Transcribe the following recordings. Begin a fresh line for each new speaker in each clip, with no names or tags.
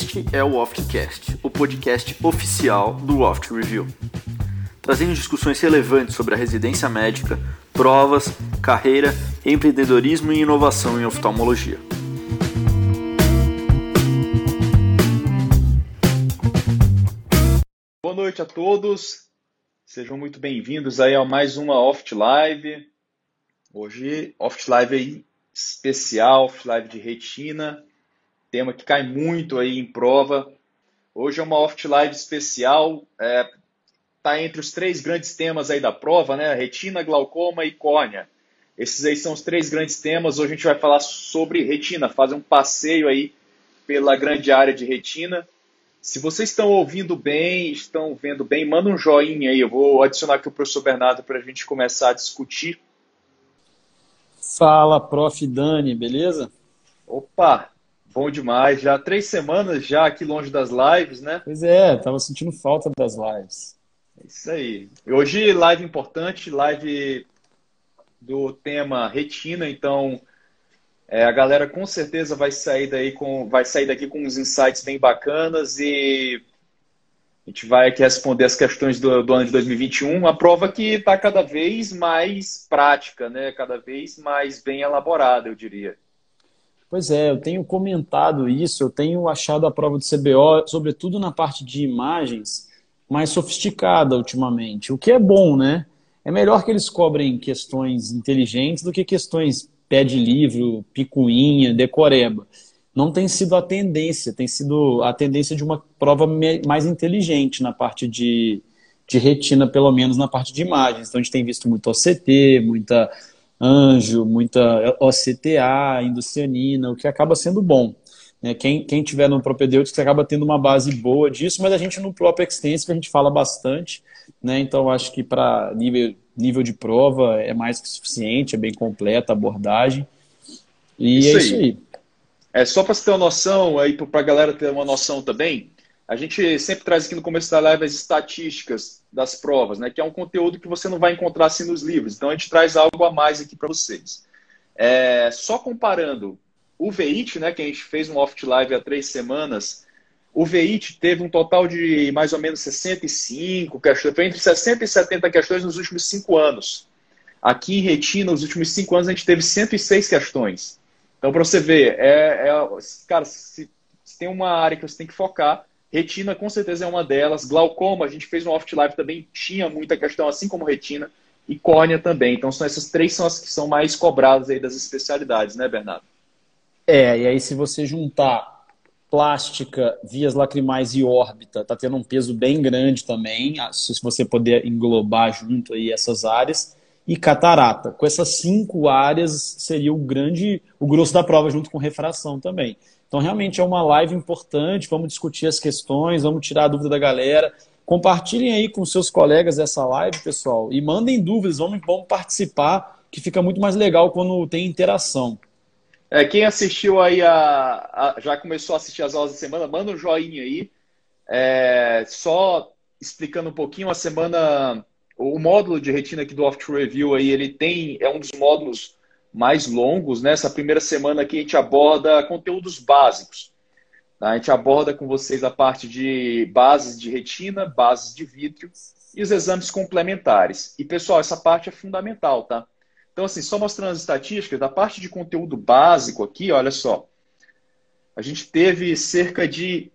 Este é o Oftcast, o podcast oficial do Oft Review, trazendo discussões relevantes sobre a residência médica, provas, carreira, empreendedorismo e inovação em oftalmologia.
Boa noite a todos, sejam muito bem-vindos aí a mais uma Oft Live. Hoje, Oft Live aí especial, Oft Live de retina tema que cai muito aí em prova. Hoje é uma Oft Live especial, é, tá entre os três grandes temas aí da prova, né? Retina, glaucoma e córnea. Esses aí são os três grandes temas. Hoje a gente vai falar sobre retina, fazer um passeio aí pela grande área de retina. Se vocês estão ouvindo bem, estão vendo bem, manda um joinha aí. Eu vou adicionar aqui o professor Bernardo para a gente começar a discutir.
Fala, prof. Dani, beleza?
Opa, Bom demais. Já três semanas já aqui longe das lives, né?
Pois é, tava sentindo falta das lives.
É isso aí. Hoje live importante, live do tema retina, então é, a galera com certeza vai sair daí com vai sair daqui com uns insights bem bacanas e a gente vai aqui responder as questões do, do ano de 2021, uma prova que está cada vez mais prática, né? Cada vez mais bem elaborada, eu diria.
Pois é, eu tenho comentado isso, eu tenho achado a prova do CBO, sobretudo na parte de imagens, mais sofisticada ultimamente, o que é bom, né? É melhor que eles cobrem questões inteligentes do que questões pé de livro, picuinha, decoreba. Não tem sido a tendência, tem sido a tendência de uma prova mais inteligente na parte de, de retina, pelo menos na parte de imagens. Então a gente tem visto muito OCT, muita anjo, muita OCTA, indocianina, o que acaba sendo bom. Né? Quem, quem tiver no propedêutico acaba tendo uma base boa disso, mas a gente no próprio extensive a gente fala bastante, né? então acho que para nível, nível de prova é mais que suficiente, é bem completa a abordagem. E isso é isso aí. aí.
É só para você ter uma noção, aí para a galera ter uma noção também, a gente sempre traz aqui no começo da live as estatísticas das provas, né? Que é um conteúdo que você não vai encontrar assim nos livros. Então a gente traz algo a mais aqui para vocês. É, só comparando o VEIT, né? Que a gente fez um off live há três semanas. O VEIT teve um total de mais ou menos 65 questões, foi entre 60 e 70 questões nos últimos cinco anos. Aqui em Retina, nos últimos cinco anos, a gente teve 106 questões. Então, para você ver, é, é, cara, se, se tem uma área que você tem que focar, Retina com certeza é uma delas. Glaucoma, a gente fez um off live também, tinha muita questão, assim como retina. E córnea também. Então são essas três são as que são mais cobradas aí das especialidades, né, Bernardo?
É, e aí se você juntar plástica, vias lacrimais e órbita, tá tendo um peso bem grande também, se você puder englobar junto aí essas áreas, e catarata. Com essas cinco áreas seria o grande, o grosso da prova junto com refração também. Então, realmente é uma live importante. Vamos discutir as questões, vamos tirar a dúvida da galera. Compartilhem aí com seus colegas essa live, pessoal, e mandem dúvidas, vamos, vamos participar, que fica muito mais legal quando tem interação.
É, quem assistiu aí, a, a, já começou a assistir as aulas da semana, manda um joinha aí. É, só explicando um pouquinho, a semana, o módulo de retina aqui do Off Review aí, ele tem, é um dos módulos mais longos. Nessa primeira semana aqui a gente aborda conteúdos básicos. Tá? A gente aborda com vocês a parte de bases de retina, bases de vítreo e os exames complementares. E, pessoal, essa parte é fundamental, tá? Então, assim, só mostrando as estatísticas, da parte de conteúdo básico aqui, olha só. A gente teve cerca de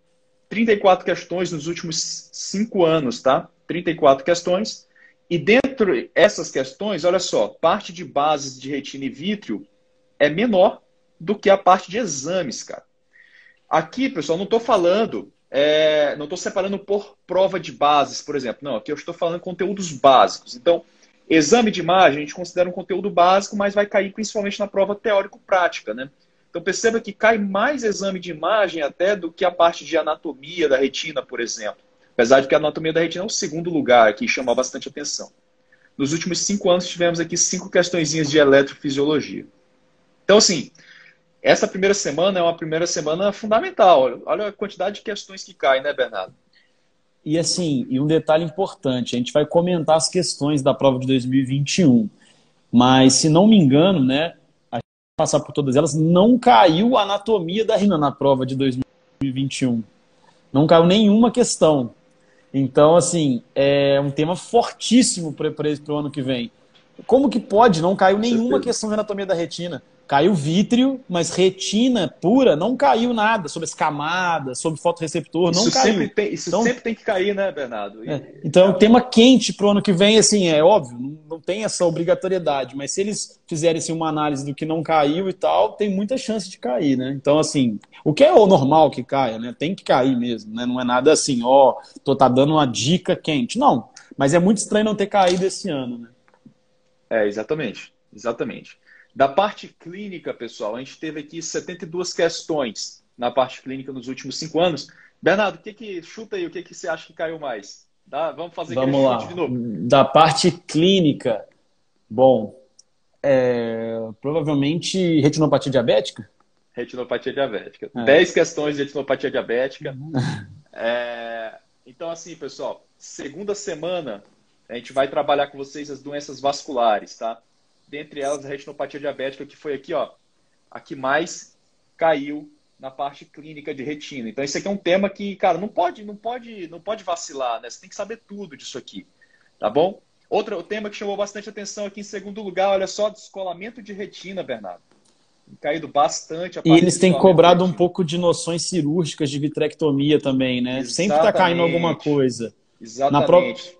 34 questões nos últimos cinco anos, tá? 34 questões. E dentro essas questões, olha só, parte de bases de retina e vítreo é menor do que a parte de exames, cara. Aqui, pessoal, não estou falando, é, não estou separando por prova de bases, por exemplo. Não, aqui eu estou falando conteúdos básicos. Então, exame de imagem a gente considera um conteúdo básico, mas vai cair principalmente na prova teórico-prática, né? Então perceba que cai mais exame de imagem até do que a parte de anatomia da retina, por exemplo. Apesar de que a anatomia da retina é o segundo lugar que chama bastante atenção. Nos últimos cinco anos tivemos aqui cinco questõezinhas de eletrofisiologia. Então, assim, essa primeira semana é uma primeira semana fundamental. Olha a quantidade de questões que caem, né, Bernardo?
E assim, e um detalhe importante, a gente vai comentar as questões da prova de 2021. Mas, se não me engano, né, a gente vai passar por todas elas, não caiu a anatomia da rina na prova de 2021. não caiu nenhuma questão. Então, assim, é um tema fortíssimo para o ano que vem. Como que pode? Não caiu nenhuma questão de anatomia da retina. Caiu vítreo, mas retina pura não caiu nada sobre as camadas, sobre fotoreceptor, não
isso
caiu.
Sempre tem, isso então, sempre tem que cair, né, Bernardo?
E, é. Então, é um tema quente para o ano que vem, assim, é óbvio, não, não, tem essa obrigatoriedade, mas se eles fizerem assim, uma análise do que não caiu e tal, tem muita chance de cair, né? Então, assim, o que é o normal que caia, né? Tem que cair mesmo, né? Não é nada assim, ó, tô tá dando uma dica quente. Não, mas é muito estranho não ter caído esse ano, né?
É, exatamente, exatamente. Da parte clínica, pessoal, a gente teve aqui 72 questões na parte clínica nos últimos cinco anos. Bernardo, o que que chuta aí? O que que você acha que caiu mais? Dá, vamos fazer
vamos lá. de novo. Da parte clínica, bom, é, provavelmente retinopatia diabética.
Retinopatia diabética. É. 10 questões de retinopatia diabética. É, então, assim, pessoal, segunda semana a gente vai trabalhar com vocês as doenças vasculares, tá? Dentre elas a retinopatia diabética, que foi aqui, ó, a que mais caiu na parte clínica de retina. Então, esse aqui é um tema que, cara, não pode, não pode, não pode vacilar, né? Você tem que saber tudo disso aqui, tá bom? Outro tema que chamou bastante atenção aqui em segundo lugar, olha só, descolamento de retina, Bernardo. Caído bastante.
e eles têm cobrado um pouco de noções cirúrgicas de vitrectomia também, né? Exatamente. Sempre está caindo alguma coisa.
Exatamente.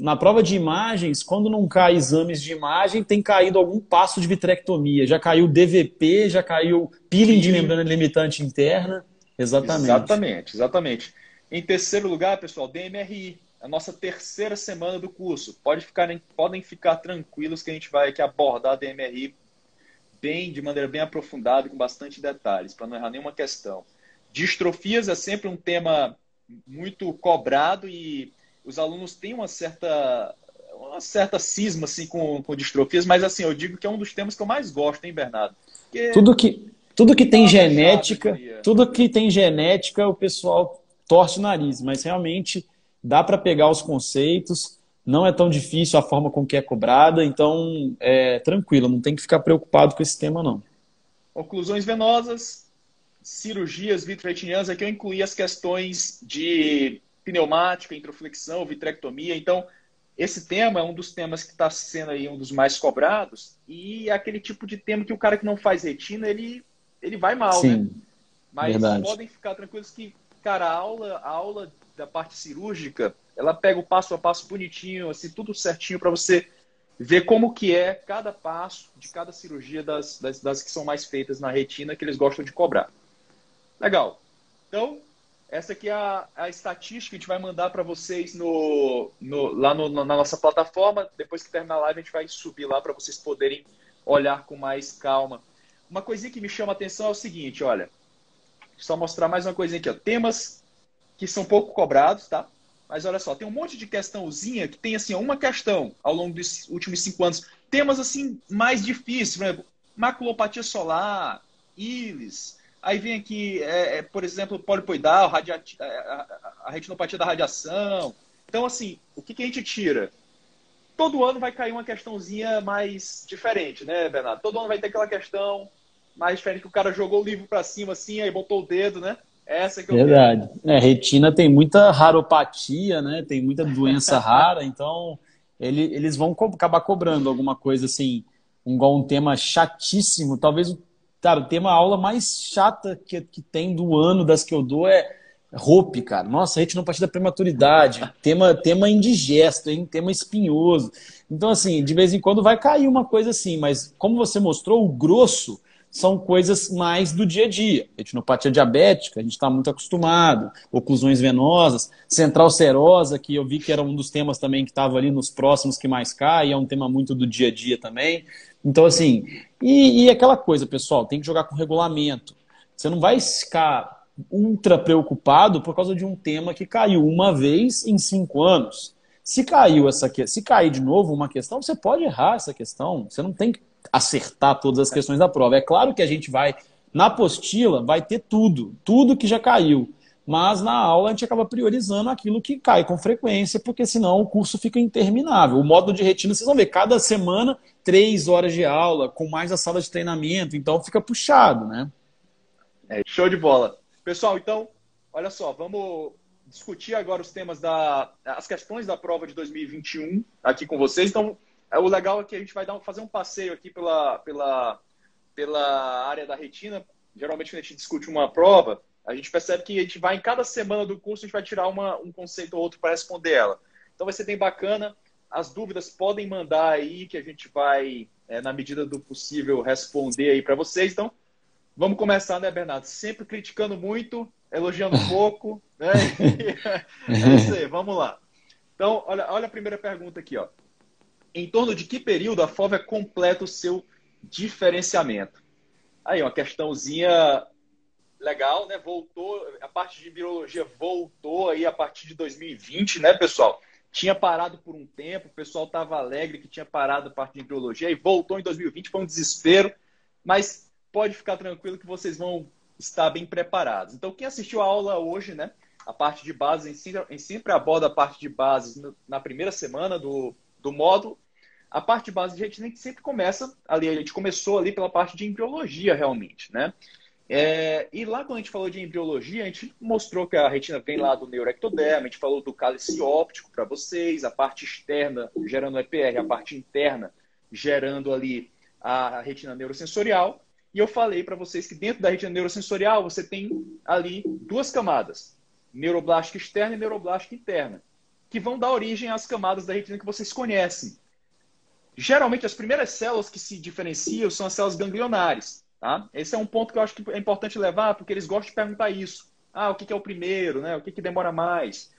Na pro
na prova de imagens, quando não cai exames de imagem, tem caído algum passo de vitrectomia. Já caiu DVP, já caiu peeling de membrana limitante interna. Exatamente.
Exatamente, exatamente. Em terceiro lugar, pessoal, DMRI, a nossa terceira semana do curso. Pode ficar, podem ficar tranquilos que a gente vai aqui abordar a DMRI bem, de maneira bem aprofundada, com bastante detalhes, para não errar nenhuma questão. Distrofias é sempre um tema muito cobrado e os alunos têm uma certa uma certa cisma assim com, com distrofias, mas assim, eu digo que é um dos temas que eu mais gosto, hein, Bernardo?
Porque... Tudo que tudo que tem genética, tudo que tem genética, o pessoal torce o nariz, mas realmente dá para pegar os conceitos, não é tão difícil a forma com que é cobrada, então é tranquilo, não tem que ficar preocupado com esse tema não.
Oclusões venosas, cirurgias vitreotinianas, aqui eu incluí as questões de pneumática, introflexão, vitrectomia. Então, esse tema é um dos temas que está sendo aí um dos mais cobrados e é aquele tipo de tema que o cara que não faz retina, ele, ele vai mal,
Sim,
né? Mas
verdade.
podem ficar tranquilos que, cara, a aula, a aula da parte cirúrgica, ela pega o passo a passo bonitinho, assim, tudo certinho para você ver como que é cada passo de cada cirurgia das, das, das que são mais feitas na retina que eles gostam de cobrar. Legal. Então, essa aqui é a, a estatística que a gente vai mandar para vocês no, no lá no, na nossa plataforma. Depois que terminar a live, a gente vai subir lá para vocês poderem olhar com mais calma. Uma coisinha que me chama a atenção é o seguinte, olha. Só mostrar mais uma coisinha aqui, ó. Temas que são pouco cobrados, tá? Mas olha só, tem um monte de questãozinha que tem assim, uma questão ao longo dos últimos cinco anos. Temas assim mais difíceis, por exemplo, maculopatia solar, íris, Aí vem aqui, é, é, por exemplo, polipoidal, a, retinopatia da radiação. Então, assim, o que, que a gente tira? Todo ano vai cair uma questãozinha mais diferente, né, Bernardo? Todo ano vai ter aquela questão mais diferente que o cara jogou o livro para cima assim, aí botou o dedo, né? Essa que eu
Verdade. É, retina tem muita raropatia, né? Tem muita doença rara, então ele, eles vão co acabar cobrando alguma coisa assim, igual um tema chatíssimo, talvez o Cara, o tema aula mais chata que, que tem do ano das que eu dou é Hope, cara. Nossa, retinopatia da prematuridade. tema, tema indigesto, hein? Tema espinhoso. Então, assim, de vez em quando vai cair uma coisa assim, mas como você mostrou, o grosso são coisas mais do dia a dia. Retinopatia diabética, a gente está muito acostumado, oclusões venosas, central serosa, que eu vi que era um dos temas também que estava ali nos próximos que mais cai, é um tema muito do dia a dia também. Então, assim, e, e aquela coisa, pessoal, tem que jogar com regulamento. Você não vai ficar ultra preocupado por causa de um tema que caiu uma vez em cinco anos. Se caiu essa se cair de novo uma questão, você pode errar essa questão. Você não tem que acertar todas as questões da prova. É claro que a gente vai na apostila vai ter tudo, tudo que já caiu mas na aula a gente acaba priorizando aquilo que cai com frequência, porque senão o curso fica interminável. O módulo de retina, vocês vão ver, cada semana, três horas de aula, com mais a sala de treinamento, então fica puxado, né?
É, show de bola. Pessoal, então, olha só, vamos discutir agora os temas da as questões da prova de 2021 aqui com vocês. Então, o legal é que a gente vai dar, fazer um passeio aqui pela, pela, pela área da retina. Geralmente, quando a gente discute uma prova, a gente percebe que a gente vai, em cada semana do curso, a gente vai tirar uma, um conceito ou outro para responder ela. Então, vai ser bem bacana. As dúvidas podem mandar aí, que a gente vai, é, na medida do possível, responder aí para vocês. Então, vamos começar, né, Bernardo? Sempre criticando muito, elogiando pouco, né? é isso aí, vamos lá. Então, olha, olha a primeira pergunta aqui, ó. Em torno de que período a FOVA completa o seu diferenciamento? Aí, uma questãozinha legal, né? Voltou, a parte de biologia voltou aí a partir de 2020, né, pessoal? Tinha parado por um tempo, o pessoal estava alegre que tinha parado a parte de biologia e voltou em 2020, foi um desespero, mas pode ficar tranquilo que vocês vão estar bem preparados. Então, quem assistiu a aula hoje, né? A parte de base, em sempre aborda a parte de bases na primeira semana do, do módulo. A parte de base a gente nem sempre começa ali, a gente começou ali pela parte de embriologia realmente, né? É, e lá quando a gente falou de embriologia, a gente mostrou que a retina vem lá do neuroectoderma, a gente falou do cálice óptico para vocês, a parte externa gerando EPR, a parte interna gerando ali a retina neurosensorial. E eu falei para vocês que dentro da retina neurosensorial você tem ali duas camadas, neuroblástica externa e neuroblástica interna, que vão dar origem às camadas da retina que vocês conhecem. Geralmente as primeiras células que se diferenciam são as células ganglionares. Tá? Esse é um ponto que eu acho que é importante levar, porque eles gostam de perguntar isso. Ah, o que é o primeiro, né? O que, que demora mais?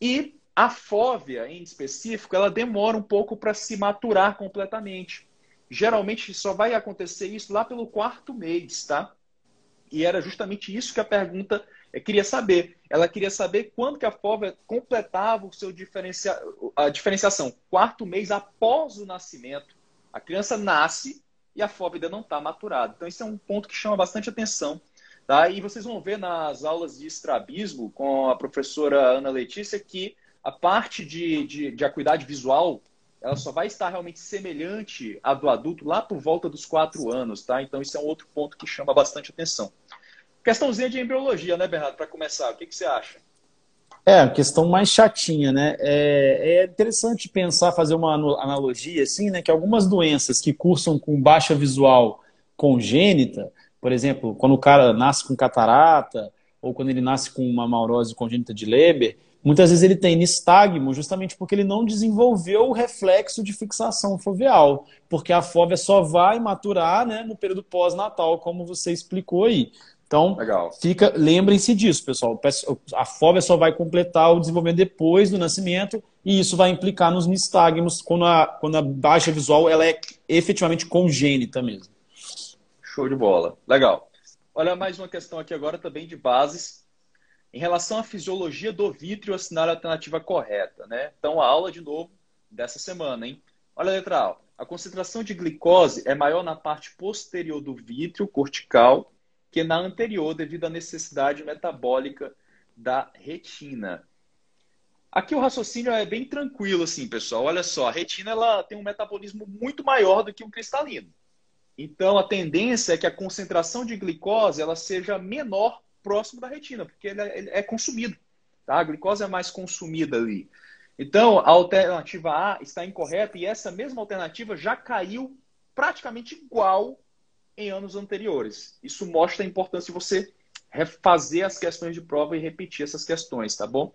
E a fóvea, em específico, ela demora um pouco para se maturar completamente. Geralmente só vai acontecer isso lá pelo quarto mês, tá? E era justamente isso que a pergunta eh, queria saber. Ela queria saber quando que a FOVA completava o seu diferencia... a diferenciação. Quarto mês após o nascimento. A criança nasce e a FOVA ainda não está maturada. Então, isso é um ponto que chama bastante atenção. Tá? E vocês vão ver nas aulas de estrabismo com a professora Ana Letícia que a parte de, de, de acuidade visual ela só vai estar realmente semelhante à do adulto lá por volta dos quatro anos, tá? Então, isso é um outro ponto que chama bastante atenção. Questãozinha de embriologia, né, Bernardo, para começar, o que, que você acha?
É, a questão mais chatinha, né? É, é, interessante pensar, fazer uma analogia, assim, né? Que algumas doenças que cursam com baixa visual congênita, por exemplo, quando o cara nasce com catarata, ou quando ele nasce com uma maurose congênita de Leber, Muitas vezes ele tem nistagmo justamente porque ele não desenvolveu o reflexo de fixação foveal, porque a fóvea só vai maturar né, no período pós-natal, como você explicou aí. Então, fica, lembrem-se disso, pessoal. A fóvea só vai completar o desenvolvimento depois do nascimento e isso vai implicar nos nistagmos quando a, quando a baixa visual ela é efetivamente congênita mesmo.
Show de bola. Legal. Olha mais uma questão aqui agora também de bases em relação à fisiologia do vítreo, assinar a alternativa correta, né? Então, a aula de novo dessa semana, hein? Olha a letra A. A concentração de glicose é maior na parte posterior do vítreo cortical que na anterior, devido à necessidade metabólica da retina. Aqui o raciocínio é bem tranquilo, assim, pessoal. Olha só, a retina ela tem um metabolismo muito maior do que um cristalino. Então, a tendência é que a concentração de glicose ela seja menor próximo da retina, porque ele é, ele é consumido. Tá? A glicose é mais consumida ali. Então, a alternativa A está incorreta e essa mesma alternativa já caiu praticamente igual em anos anteriores. Isso mostra a importância de você refazer as questões de prova e repetir essas questões, tá bom?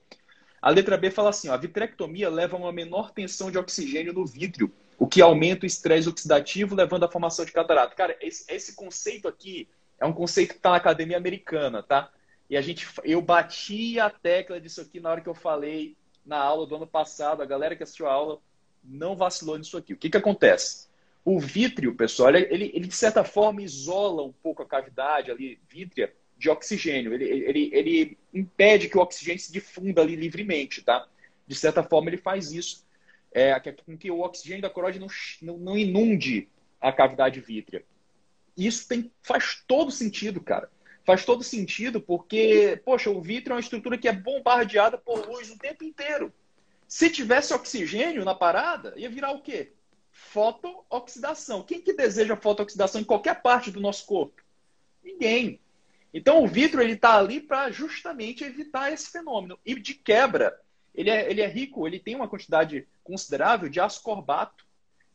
A letra B fala assim: ó, a vitrectomia leva a uma menor tensão de oxigênio no vítreo, o que aumenta o estresse oxidativo, levando à formação de catarata. Cara, esse, esse conceito aqui é um conceito que está na academia americana, tá? E a gente, eu bati a tecla disso aqui na hora que eu falei na aula do ano passado. A galera que assistiu a aula não vacilou nisso aqui. O que, que acontece? O vítreo, pessoal, ele, ele de certa forma isola um pouco a cavidade ali vítrea de oxigênio. Ele, ele, ele impede que o oxigênio se difunda ali livremente, tá? De certa forma, ele faz isso. É, com que o oxigênio da corode não, não, não inunde a cavidade vítrea. Isso tem, faz todo sentido, cara. Faz todo sentido porque, poxa, o vítreo é uma estrutura que é bombardeada por luz o tempo inteiro. Se tivesse oxigênio na parada, ia virar o quê? Fotooxidação. Quem que deseja fotooxidação em qualquer parte do nosso corpo? Ninguém. Então o vidro ele está ali para justamente evitar esse fenômeno. E de quebra, ele é, ele é rico, ele tem uma quantidade considerável de ascorbato,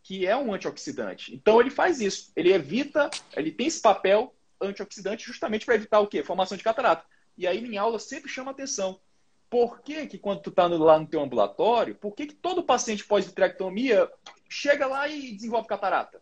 que é um antioxidante. Então ele faz isso, ele evita, ele tem esse papel antioxidante justamente para evitar o quê? Formação de catarata. E aí em aula sempre chama atenção. Por que, que quando tu está lá no teu ambulatório, por que, que todo paciente pós-vitrectomia chega lá e desenvolve catarata?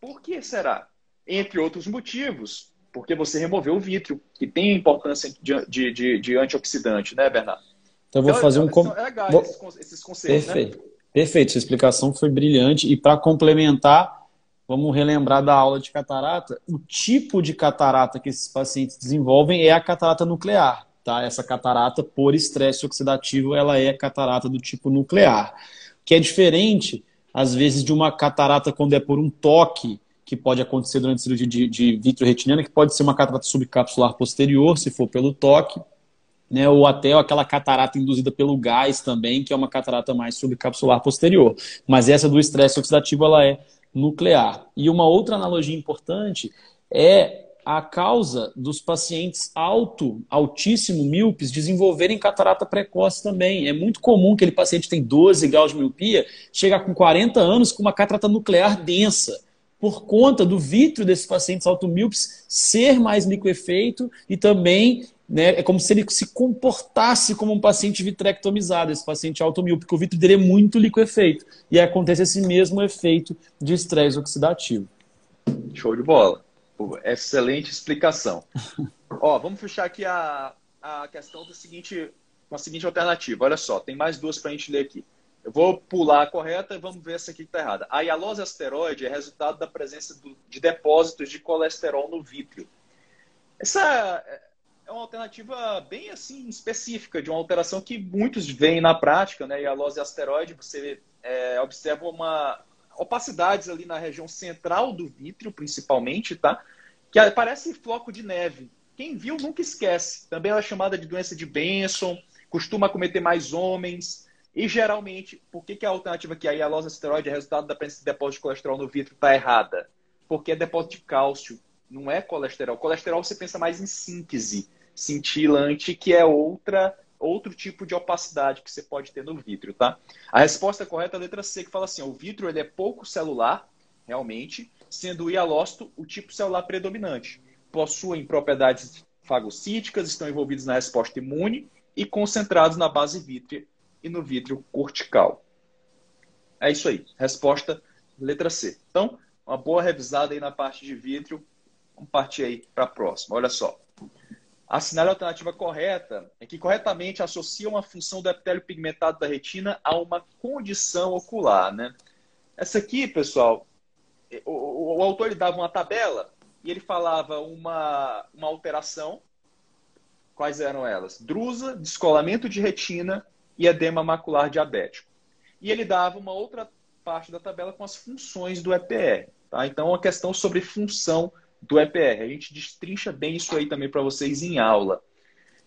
Por que será? Entre outros motivos, porque você removeu o vítreo, que tem importância de, de, de, de antioxidante, né, Bernardo?
Então, eu vou então, fazer um. Com... É legal vou... esses, conceitos, né? Perfeito. Né? Perfeito, sua explicação foi brilhante. E para complementar, vamos relembrar da aula de catarata. O tipo de catarata que esses pacientes desenvolvem é a catarata nuclear. Tá? Essa catarata, por estresse oxidativo, ela é catarata do tipo nuclear. Que é diferente, às vezes, de uma catarata quando é por um toque que pode acontecer durante a cirurgia de, de vitreoretiniana, que pode ser uma catarata subcapsular posterior, se for pelo toque, né, ou até aquela catarata induzida pelo gás também, que é uma catarata mais subcapsular posterior. Mas essa do estresse oxidativo, ela é nuclear. E uma outra analogia importante é a causa dos pacientes alto, altíssimo míopes desenvolverem catarata precoce também. É muito comum que aquele paciente tem 12 graus de miopia, chegar com 40 anos com uma catarata nuclear densa por conta do vítreo desses pacientes automíopes ser mais liquefeito e também né, é como se ele se comportasse como um paciente vitrectomizado, esse paciente automíope, porque o vítreo dele é muito liquefeito. E acontece esse mesmo efeito de estresse oxidativo.
Show de bola. Excelente explicação. Ó, vamos fechar aqui a, a questão do seguinte, com a seguinte alternativa. Olha só, tem mais duas para a gente ler aqui. Eu vou pular a correta e vamos ver essa aqui que está errada. A hialose asteroide é resultado da presença do, de depósitos de colesterol no vítreo. Essa é uma alternativa bem assim específica de uma alteração que muitos veem na prática, né? Hialose asteroide, você é, observa uma opacidades ali na região central do vítreo, principalmente, tá? Que parece floco de neve. Quem viu nunca esquece. Também ela é chamada de doença de Benson, costuma cometer mais homens. E geralmente, por que, que a alternativa que a hialose esteroide é resultado da presença de depósito de colesterol no vidro está errada? Porque é depósito de cálcio, não é colesterol. Colesterol você pensa mais em síntese cintilante, que é outra outro tipo de opacidade que você pode ter no vítreo, tá? A resposta correta é a letra C, que fala assim: o vítreo ele é pouco celular, realmente, sendo o hialócito o tipo celular predominante. Possuem propriedades fagocíticas, estão envolvidos na resposta imune e concentrados na base vítrea e no vítreo cortical. É isso aí. Resposta letra C. Então, uma boa revisada aí na parte de vítreo. Vamos partir aí para a próxima. Olha só. A sinal alternativa correta é que corretamente associa uma função do epitélio pigmentado da retina a uma condição ocular, né? Essa aqui, pessoal, o, o, o autor ele dava uma tabela e ele falava uma, uma alteração. Quais eram elas? Drusa, descolamento de retina e edema macular diabético. E ele dava uma outra parte da tabela com as funções do EPR. Tá? Então, uma questão sobre função do EPR. A gente destrincha bem isso aí também para vocês em aula.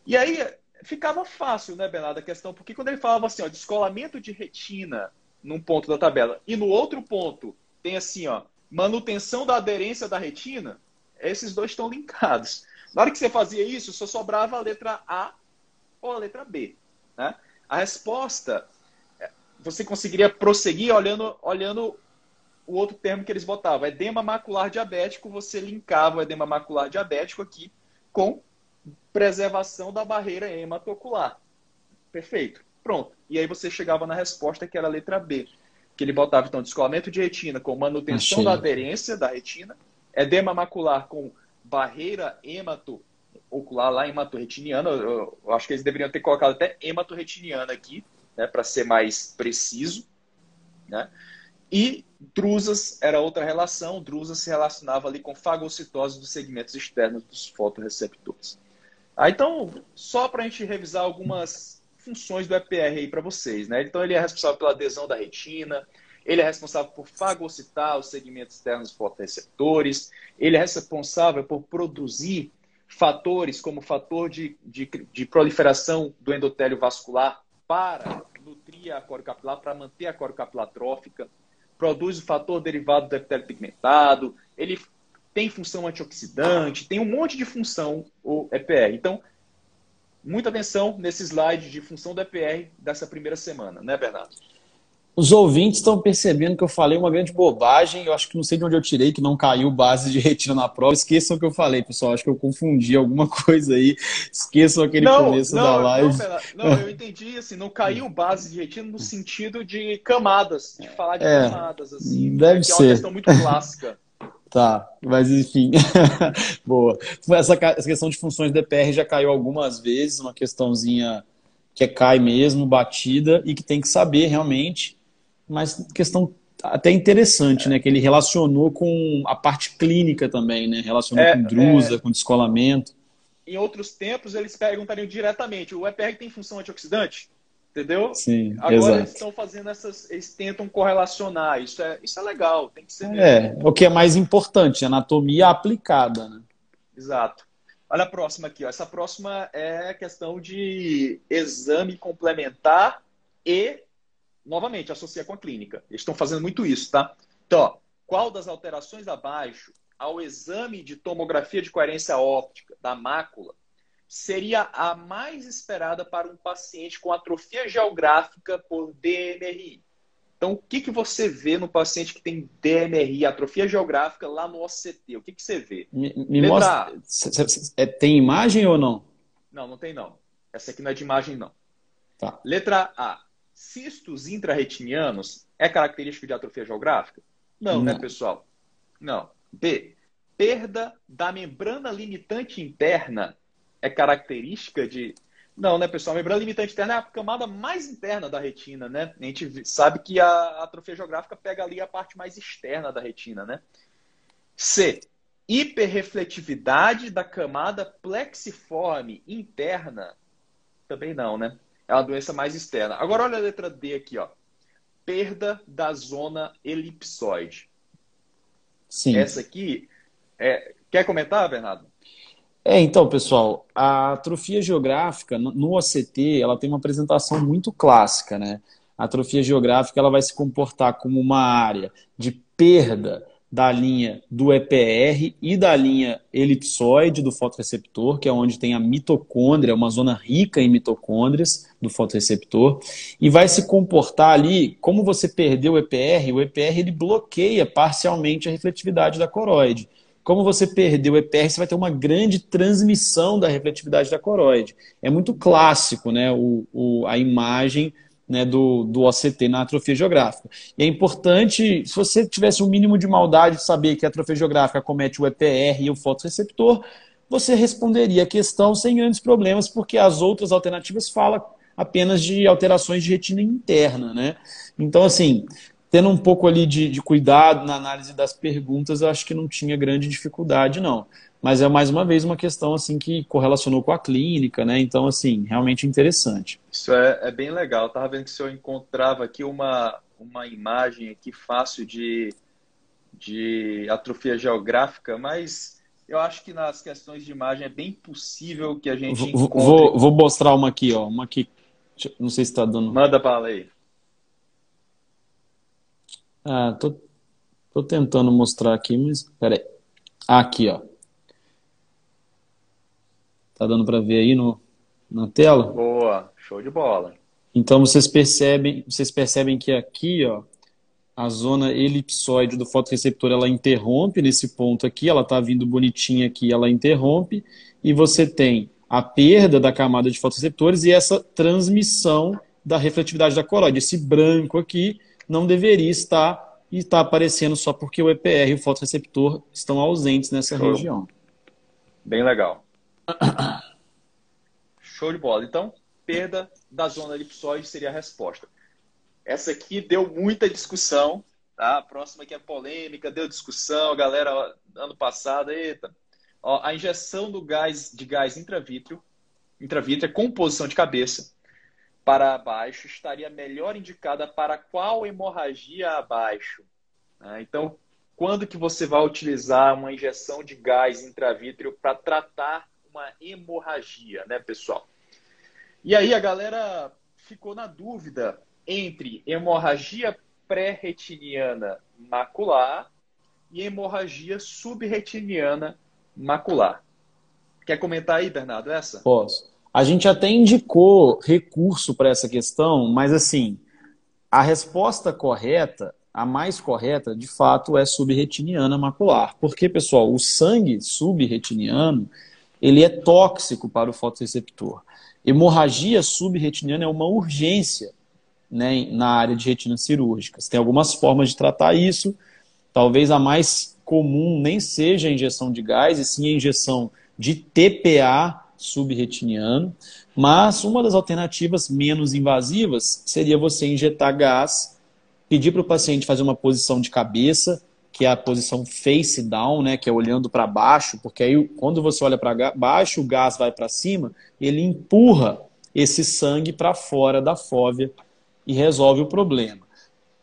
E aí ficava fácil, né, Bernardo, a questão, porque quando ele falava assim, ó, descolamento de retina num ponto da tabela e no outro ponto tem assim, ó, manutenção da aderência da retina, esses dois estão linkados. Na hora que você fazia isso, só sobrava a letra A ou a letra B. Né? A resposta, é, você conseguiria prosseguir olhando, olhando o outro termo que eles botavam. Edema macular diabético, você linkava o edema macular diabético aqui com preservação da barreira hematocular. Perfeito. Pronto. E aí você chegava na resposta que era a letra B. Que ele botava, então, descolamento de retina com manutenção Achei. da aderência da retina, edema macular com barreira hemato ocular lá hematorretiniana. Eu, eu acho que eles deveriam ter colocado até hematorretiniana aqui, né, para ser mais preciso. Né? E drusas era outra relação. Drusas se relacionava ali com fagocitose dos segmentos externos dos fotoreceptores. Ah, então, só para a gente revisar algumas funções do EPR aí para vocês. Né? Então, ele é responsável pela adesão da retina, ele é responsável por fagocitar os segmentos externos dos fotoreceptores, ele é responsável por produzir fatores como fator de, de, de proliferação do endotélio vascular para nutrir a coro capilar, para manter a coro capilar trófica, produz o fator derivado do epitélio pigmentado, ele tem função antioxidante, tem um monte de função o EPR. Então, muita atenção nesse slide de função do EPR dessa primeira semana, né, Bernardo?
Os ouvintes estão percebendo que eu falei uma grande bobagem. Eu acho que não sei de onde eu tirei, que não caiu base de retina na prova. Esqueçam o que eu falei, pessoal. Acho que eu confundi alguma coisa aí. Esqueçam aquele não, começo
não,
da live.
Não, não, eu entendi assim, não caiu base de retina no sentido de camadas, de falar de é, camadas, assim.
Deve ser. é uma
questão muito clássica.
Tá, mas enfim. Boa. Essa, essa questão de funções DPR já caiu algumas vezes, uma questãozinha que é cai mesmo, batida, e que tem que saber realmente mas questão até interessante, né? Que ele relacionou com a parte clínica também, né? Relacionou é, com drusa, é... com descolamento.
Em outros tempos, eles perguntariam diretamente: o EPR tem função antioxidante? Entendeu?
Sim,
Agora
exato.
eles estão fazendo essas. Eles tentam correlacionar. Isso é, isso é legal, tem que ser.
É, o que é mais importante, anatomia aplicada, né?
Exato. Olha a próxima aqui, ó. Essa próxima é a questão de exame complementar e novamente, associa com a clínica. Eles estão fazendo muito isso, tá? Então, ó, qual das alterações abaixo ao exame de tomografia de coerência óptica da mácula seria a mais esperada para um paciente com atrofia geográfica por DMRI? Então, o que, que você vê no paciente que tem DMRI, atrofia geográfica, lá no OCT? O que, que você vê?
Me, me mostra. É, tem imagem ou não?
Não, não tem não. Essa aqui não é de imagem, não.
Tá.
Letra A. Cistos intrarretinianos é característico de atrofia geográfica? Não, né, Não. né, pessoal? Não. B. Perda da membrana limitante interna é característica de. Não, né, pessoal? A membrana limitante interna é a camada mais interna da retina, né? A gente sabe que a atrofia geográfica pega ali a parte mais externa da retina, né? C. Hiperrefletividade da camada plexiforme interna. Também não, né? É uma doença mais externa. Agora olha a letra D aqui, ó. Perda da zona elipsoide.
Sim.
Essa aqui, é... quer comentar, Bernardo?
É, então, pessoal, a atrofia geográfica no OCT, ela tem uma apresentação muito clássica, né? A atrofia geográfica ela vai se comportar como uma área de perda da linha do EPR e da linha elipsoide do fotoreceptor, que é onde tem a mitocôndria, uma zona rica em mitocôndrias do fotoreceptor, e vai se comportar ali, como você perdeu o EPR, o EPR ele bloqueia parcialmente a refletividade da coroide. Como você perdeu o EPR, você vai ter uma grande transmissão da refletividade da coroide. É muito clássico né, o, o a imagem né, do, do OCT na atrofia geográfica. E é importante, se você tivesse um mínimo de maldade de saber que a atrofia geográfica comete o EPR e o fotoreceptor, você responderia a questão sem grandes problemas, porque as outras alternativas falam apenas de alterações de retina interna, né? Então, assim, tendo um pouco ali de, de cuidado na análise das perguntas, eu acho que não tinha grande dificuldade, não. Mas é mais uma vez uma questão assim que correlacionou com a clínica, né? Então, assim, realmente interessante.
Isso é, é bem legal. Eu tava vendo que o senhor encontrava aqui uma, uma imagem aqui fácil de, de atrofia geográfica, mas eu acho que nas questões de imagem é bem possível que a gente encontre...
Vou, vou mostrar uma aqui, ó. Uma aqui. Não sei se está dando.
Manda para aí.
Ah, tô, tô tentando mostrar aqui, mas peraí. Aqui, ó. Tá dando para ver aí no, na tela?
Boa, show de bola.
Então vocês percebem, vocês percebem que aqui, ó, a zona elipsoide do fotoreceptor ela interrompe nesse ponto aqui, ela está vindo bonitinha aqui, ela interrompe, e você tem a perda da camada de fotoreceptores e essa transmissão da refletividade da coroide. Esse branco aqui não deveria estar e está aparecendo só porque o EPR e o fotoreceptor estão ausentes nessa Show. região.
Bem legal. Show de bola. Então, perda da zona elipsoide seria a resposta. Essa aqui deu muita discussão, tá? A próxima aqui é polêmica, deu discussão, galera ano passado, eita. Ó, a injeção do gás de gás intravítrio, intravítrea com posição de cabeça para baixo estaria melhor indicada para qual hemorragia abaixo. Né? Então, quando que você vai utilizar uma injeção de gás intravítrio para tratar uma hemorragia, né, pessoal? E aí a galera ficou na dúvida entre hemorragia pré-retiniana macular e hemorragia subretiniana macular. Quer comentar aí, Bernardo, essa?
Posso. A gente até indicou recurso para essa questão, mas assim, a resposta correta, a mais correta, de fato, é subretiniana macular. Porque, pessoal, o sangue subretiniano, ele é tóxico para o fotoreceptor. Hemorragia subretiniana é uma urgência né, na área de retina cirúrgica. Tem algumas formas de tratar isso. Talvez a mais comum nem seja a injeção de gás, e sim a injeção de TPA subretiniano. Mas uma das alternativas menos invasivas seria você injetar gás, pedir para o paciente fazer uma posição de cabeça, que é a posição face down, né, que é olhando para baixo, porque aí quando você olha para baixo, o gás vai para cima, ele empurra esse sangue para fora da fóvea e resolve o problema.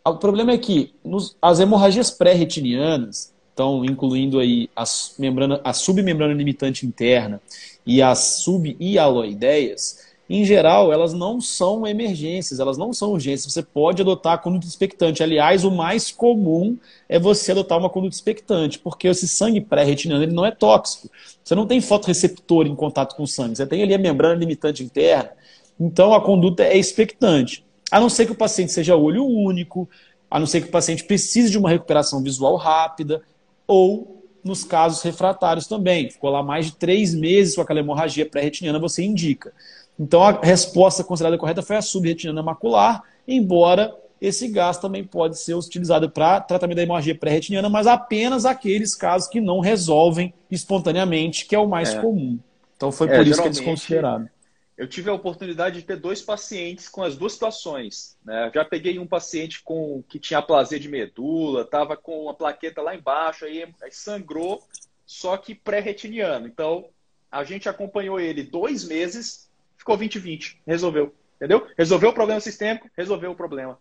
O problema é que nos, as hemorragias pré-retinianas, então incluindo aí as membrana, a submembrana limitante interna e as subhialoideias, em geral, elas não são emergências, elas não são urgências. Você pode adotar a conduta expectante. Aliás, o mais comum é você adotar uma conduta expectante, porque esse sangue pré-retiniano ele não é tóxico. Você não tem fotoreceptor em contato com o sangue, você tem ali a membrana limitante interna. Então, a conduta é expectante. A não ser que o paciente seja olho único, a não ser que o paciente precise de uma recuperação visual rápida, ou nos casos refratários também. Ficou lá mais de três meses com aquela hemorragia pré-retiniana, você indica. Então a resposta considerada correta foi a subretiniana macular, embora esse gás também pode ser utilizado para tratamento da hemorragia pré-retiniana, mas apenas aqueles casos que não resolvem espontaneamente, que é o mais é. comum. Então foi é, por isso que é desconsiderado.
Eu tive a oportunidade de ter dois pacientes com as duas situações. Né? Já peguei um paciente com que tinha aplasia de medula, estava com uma plaqueta lá embaixo, aí, aí sangrou, só que pré-retiniano. Então a gente acompanhou ele dois meses ficou 20-20. Resolveu. Entendeu? Resolveu o problema sistêmico, resolveu o problema.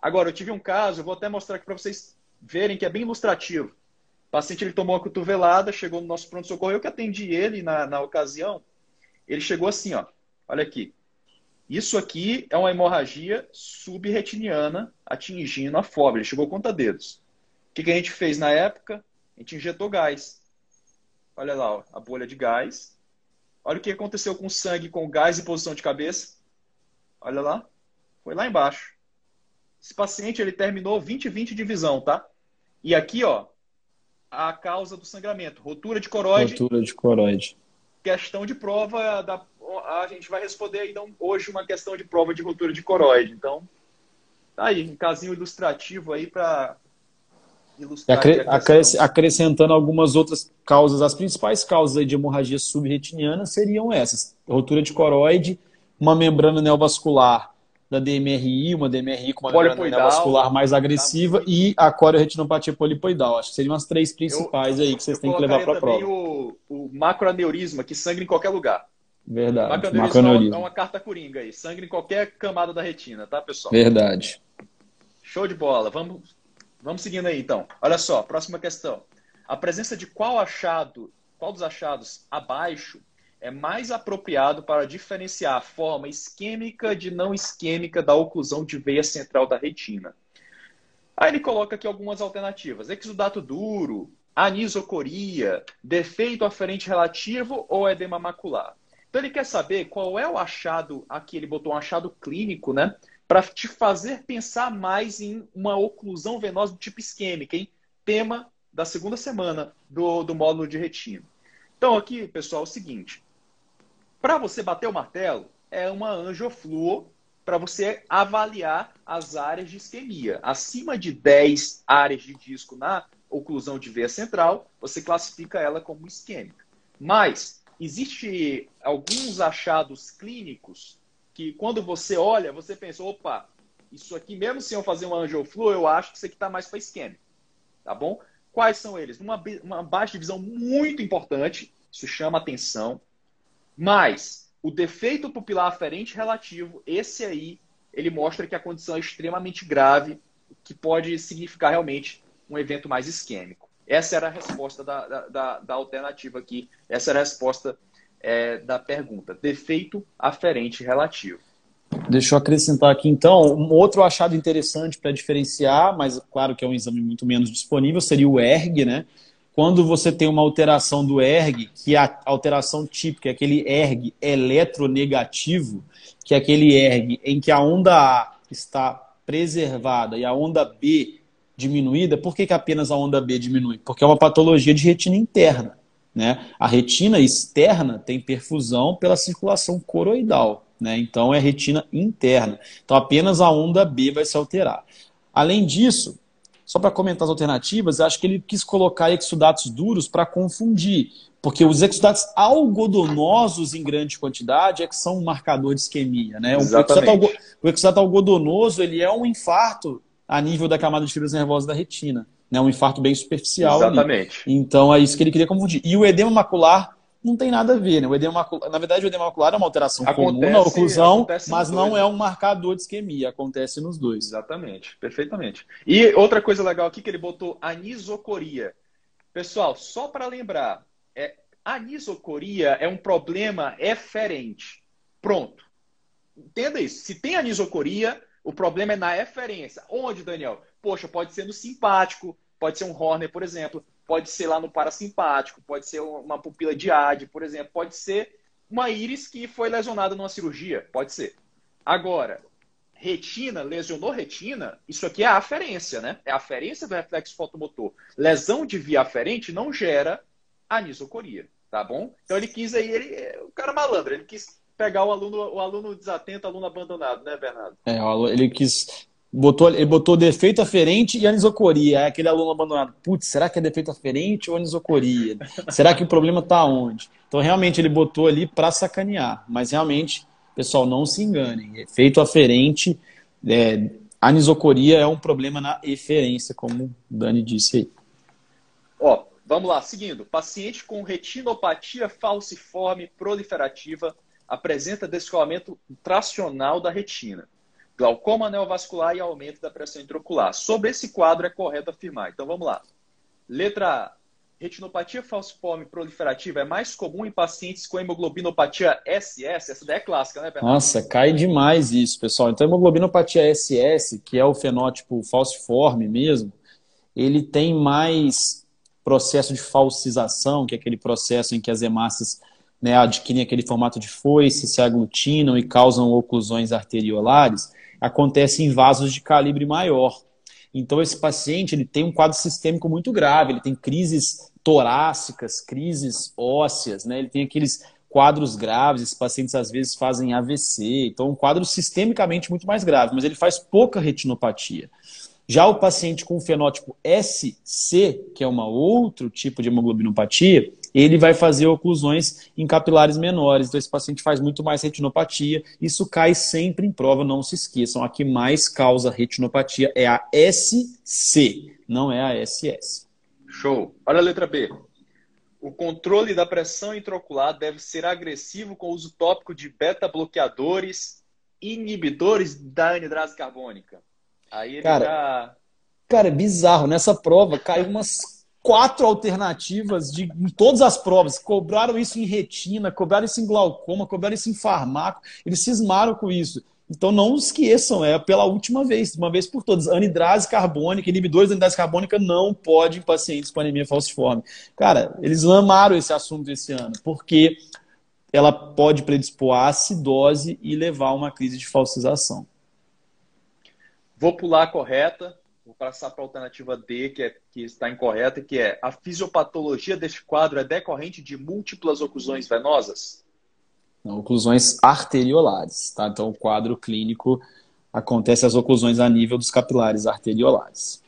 Agora, eu tive um caso, eu vou até mostrar aqui para vocês verem que é bem ilustrativo. O paciente ele tomou uma cotovelada, chegou no nosso pronto-socorro, eu que atendi ele na, na ocasião. Ele chegou assim, ó. Olha aqui. Isso aqui é uma hemorragia subretiniana atingindo a fóvea. Ele chegou conta dedos. O que, que a gente fez na época? A gente injetou gás. Olha lá, ó, a bolha de gás. Olha o que aconteceu com o sangue com gás em posição de cabeça. Olha lá. Foi lá embaixo. Esse paciente ele terminou 20-20 de visão, tá? E aqui, ó, a causa do sangramento. Rotura de coroide.
Rotura de coroide.
Questão de prova da. A gente vai responder então hoje uma questão de prova de rotura de coroide. Então, tá aí, um casinho ilustrativo aí para
Acre acres acrescentando algumas outras causas, as principais causas de hemorragia subretiniana seriam essas: rotura de coroide, uma membrana neovascular da DMRI, uma DMRI com uma membrana neovascular mais agressiva e a coriorretinopatia polipoidal. Acho que seriam as três principais eu, aí que vocês têm que levar para a prova.
O, o macroaneurisma, que sangra em qualquer lugar.
Verdade.
Macroaneurisma, macroaneurisma. é uma carta coringa aí, sangra em qualquer camada da retina, tá, pessoal?
Verdade.
Show de bola. Vamos Vamos seguindo aí, então. Olha só, próxima questão. A presença de qual achado, qual dos achados abaixo é mais apropriado para diferenciar a forma isquêmica de não isquêmica da oclusão de veia central da retina? Aí ele coloca aqui algumas alternativas: exudato duro, anisocoria, defeito aferente relativo ou edema macular. Então ele quer saber qual é o achado, aqui ele botou um achado clínico, né? Para te fazer pensar mais em uma oclusão venosa do tipo isquêmica, hein? Tema da segunda semana do, do módulo de retina. Então, aqui, pessoal, é o seguinte: para você bater o martelo, é uma angiofluo para você avaliar as áreas de isquemia. Acima de 10 áreas de disco na oclusão de veia central, você classifica ela como isquêmica. Mas existe alguns achados clínicos que quando você olha, você pensa, opa, isso aqui, mesmo se eu fazer um angioflu, eu acho que isso aqui está mais para isquêmico. Tá bom? Quais são eles? Uma, uma baixa de visão muito importante, isso chama atenção. Mas o defeito pupilar aferente relativo, esse aí, ele mostra que a condição é extremamente grave, que pode significar realmente um evento mais isquêmico. Essa era a resposta da, da, da alternativa aqui. Essa era a resposta é, da pergunta. Defeito aferente relativo.
Deixa eu acrescentar aqui, então, um outro achado interessante para diferenciar, mas claro que é um exame muito menos disponível, seria o ERG, né? Quando você tem uma alteração do ERG, que é a alteração típica é aquele ERG eletronegativo, que é aquele ERG em que a onda A está preservada e a onda B diminuída, por que, que apenas a onda B diminui? Porque é uma patologia de retina interna. Né? A retina externa tem perfusão pela circulação coroidal. Né? Então é retina interna. Então apenas a onda B vai se alterar. Além disso, só para comentar as alternativas, acho que ele quis colocar exudatos duros para confundir. Porque os exudatos algodonosos em grande quantidade é que são um marcador de isquemia. Né? O exudato algodonoso ele é um infarto a nível da camada de fibras nervosas da retina. Né? Um infarto bem superficial.
Exatamente.
Ali. Então é isso que ele queria confundir. E o edema macular não tem nada a ver, né? O edema macular, na verdade, o edema macular é uma alteração acontece, comum na oclusão, mas não dois, é um marcador de isquemia. Acontece nos dois.
Exatamente, perfeitamente. E outra coisa legal aqui que ele botou anisocoria. Pessoal, só para lembrar, é, anisocoria é um problema eferente. Pronto. Entenda isso. Se tem anisocoria, o problema é na eferência. Onde, Daniel? Poxa, pode ser no simpático, pode ser um Horner, por exemplo, pode ser lá no parasimpático, pode ser uma pupila de AD, por exemplo, pode ser uma íris que foi lesionada numa cirurgia, pode ser. Agora, retina, lesionou retina, isso aqui é a aferência, né? É a aferência do reflexo fotomotor. Lesão de via aferente não gera anisocoria, tá bom? Então ele quis aí, ele, o cara malandro, ele quis pegar o aluno, o aluno desatento, o aluno abandonado, né, Bernardo?
É, ele quis Botou, ele botou defeito aferente e anisocoria. É aquele aluno abandonado. Putz, será que é defeito aferente ou anisocoria? será que o problema está onde? Então, realmente, ele botou ali para sacanear. Mas, realmente, pessoal, não se enganem. Efeito aferente, é, anisocoria é um problema na eferência, como o Dani disse aí.
Ó, vamos lá. Seguindo. Paciente com retinopatia falciforme proliferativa apresenta descolamento tracional da retina glaucoma neovascular e aumento da pressão intraocular. Sobre esse quadro é correto afirmar. Então vamos lá. Letra A. Retinopatia falciforme proliferativa é mais comum em pacientes com hemoglobinopatia SS? Essa daí é clássica, né,
Bernardo? Nossa, cai demais isso, pessoal. Então, hemoglobinopatia SS, que é o fenótipo falciforme mesmo, ele tem mais processo de falcização, que é aquele processo em que as hemácias né, adquirem aquele formato de foice, se aglutinam e causam oclusões arteriolares acontece em vasos de calibre maior. Então, esse paciente ele tem um quadro sistêmico muito grave, ele tem crises torácicas, crises ósseas, né? ele tem aqueles quadros graves, esses pacientes às vezes fazem AVC, então um quadro sistemicamente muito mais grave, mas ele faz pouca retinopatia. Já o paciente com fenótipo SC, que é um outro tipo de hemoglobinopatia, ele vai fazer oclusões em capilares menores. Então, esse paciente faz muito mais retinopatia. Isso cai sempre em prova, não se esqueçam. A que mais causa retinopatia é a SC, não é a SS.
Show. Olha a letra B. O controle da pressão intraocular deve ser agressivo com o uso tópico de beta-bloqueadores inibidores da anidrase carbônica. Aí ele
cara, já... cara, é bizarro. Nessa prova caiu umas quatro alternativas de em todas as provas. Cobraram isso em retina, cobraram isso em glaucoma, cobraram isso em farmaco. Eles cismaram com isso. Então não esqueçam, é pela última vez, uma vez por todas. Anidrase carbônica, inibidores da anidrase carbônica não pode em pacientes com anemia falciforme. Cara, eles amaram esse assunto esse ano, porque ela pode predispor a acidose e levar a uma crise de falsização.
Vou pular a correta, passar para a alternativa D, que, é, que está incorreta, que é a fisiopatologia deste quadro é decorrente de múltiplas oclusões venosas?
Não, oclusões arteriolares, tá? Então o quadro clínico acontece as oclusões a nível dos capilares arteriolares.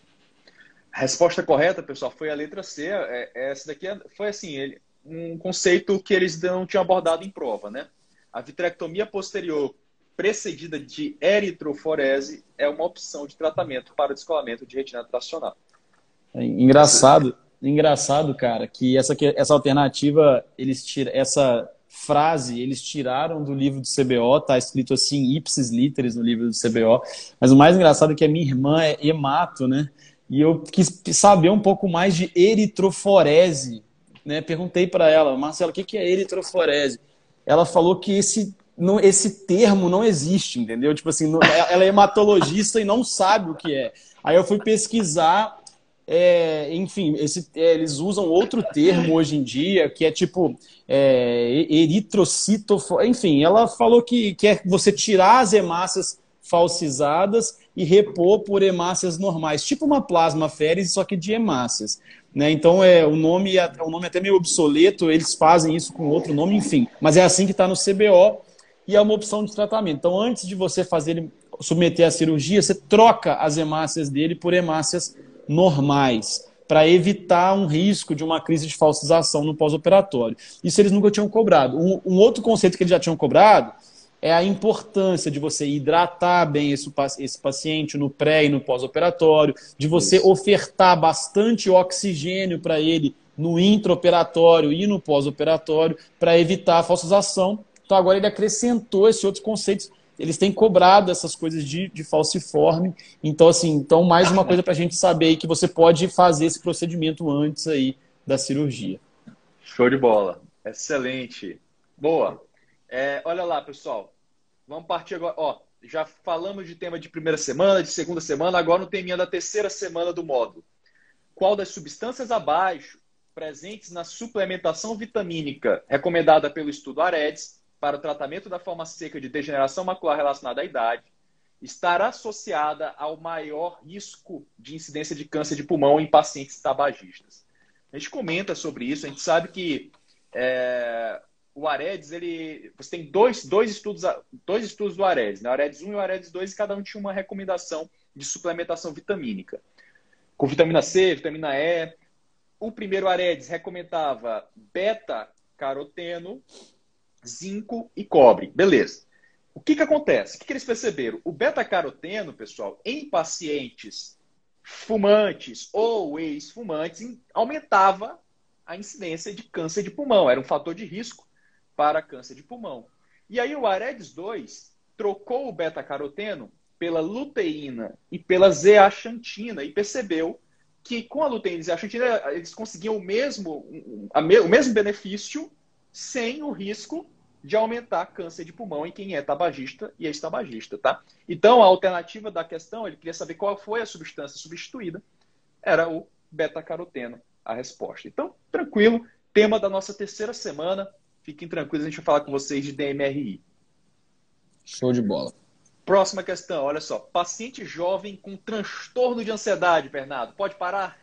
A resposta correta, pessoal, foi a letra C. É, é essa daqui é, foi assim, ele, um conceito que eles não tinham abordado em prova, né? A vitrectomia posterior precedida de eritroforese é uma opção de tratamento para o descolamento de retina tracional.
É engraçado, engraçado, cara, que essa, essa alternativa, eles tiram, essa frase eles tiraram do livro do CBO, tá escrito assim, ipsis literis no livro do CBO, mas o mais engraçado é que a minha irmã é hemato, né? E eu quis saber um pouco mais de eritroforese, né? Perguntei para ela, Marcelo, o que é eritroforese? Ela falou que esse não, esse termo não existe, entendeu? Tipo assim, não, ela é hematologista e não sabe o que é. Aí eu fui pesquisar, é, enfim, esse, é, eles usam outro termo hoje em dia, que é tipo é, eritrocito, enfim, ela falou que, que é você tirar as hemácias falsizadas e repor por hemácias normais, tipo uma plasmaférese, só que de hemácias. Né? Então é o nome é um nome até meio obsoleto, eles fazem isso com outro nome, enfim. Mas é assim que está no CBO e é uma opção de tratamento. Então, antes de você fazer ele submeter à cirurgia, você troca as hemácias dele por hemácias normais, para evitar um risco de uma crise de falsização no pós-operatório. Isso eles nunca tinham cobrado. Um, um outro conceito que eles já tinham cobrado é a importância de você hidratar bem esse, esse paciente no pré e no pós-operatório, de você Isso. ofertar bastante oxigênio para ele no intraoperatório e no pós-operatório, para evitar a falsização. Então agora ele acrescentou esses outros conceitos. Eles têm cobrado essas coisas de, de falciforme. Então, assim, então mais uma coisa para a gente saber que você pode fazer esse procedimento antes aí da cirurgia.
Show de bola. Excelente. Boa. É, olha lá, pessoal. Vamos partir agora. Ó, já falamos de tema de primeira semana, de segunda semana, agora no teminha da terceira semana do módulo. Qual das substâncias abaixo presentes na suplementação vitamínica recomendada pelo estudo AREDS para o tratamento da forma seca de degeneração macular relacionada à idade estará associada ao maior risco de incidência de câncer de pulmão em pacientes tabagistas? A gente comenta sobre isso, a gente sabe que é, o Aredes, ele, você tem dois, dois, estudos, dois estudos do Aredes, né? o Aredes 1 e o Aredes 2, e cada um tinha uma recomendação de suplementação vitamínica. Com vitamina C, vitamina E. O primeiro Aredes recomendava beta-caroteno, zinco e cobre. Beleza. O que, que acontece? O que, que eles perceberam? O beta-caroteno, pessoal, em pacientes fumantes ou ex-fumantes, aumentava a incidência de câncer de pulmão. Era um fator de risco para câncer de pulmão. E aí o AREDS 2 trocou o beta-caroteno pela luteína e pela zeaxantina e percebeu que com a luteína e zeaxantina eles conseguiam o mesmo, o mesmo benefício sem o risco de aumentar câncer de pulmão em quem é tabagista e ex-tabagista, tá? Então, a alternativa da questão, ele queria saber qual foi a substância substituída, era o beta-caroteno, a resposta. Então, tranquilo, tema da nossa terceira semana, Fiquem tranquilos, a gente vai falar com vocês de DMRI.
Show de bola.
Próxima questão, olha só. Paciente jovem com transtorno de ansiedade, Bernardo, pode parar?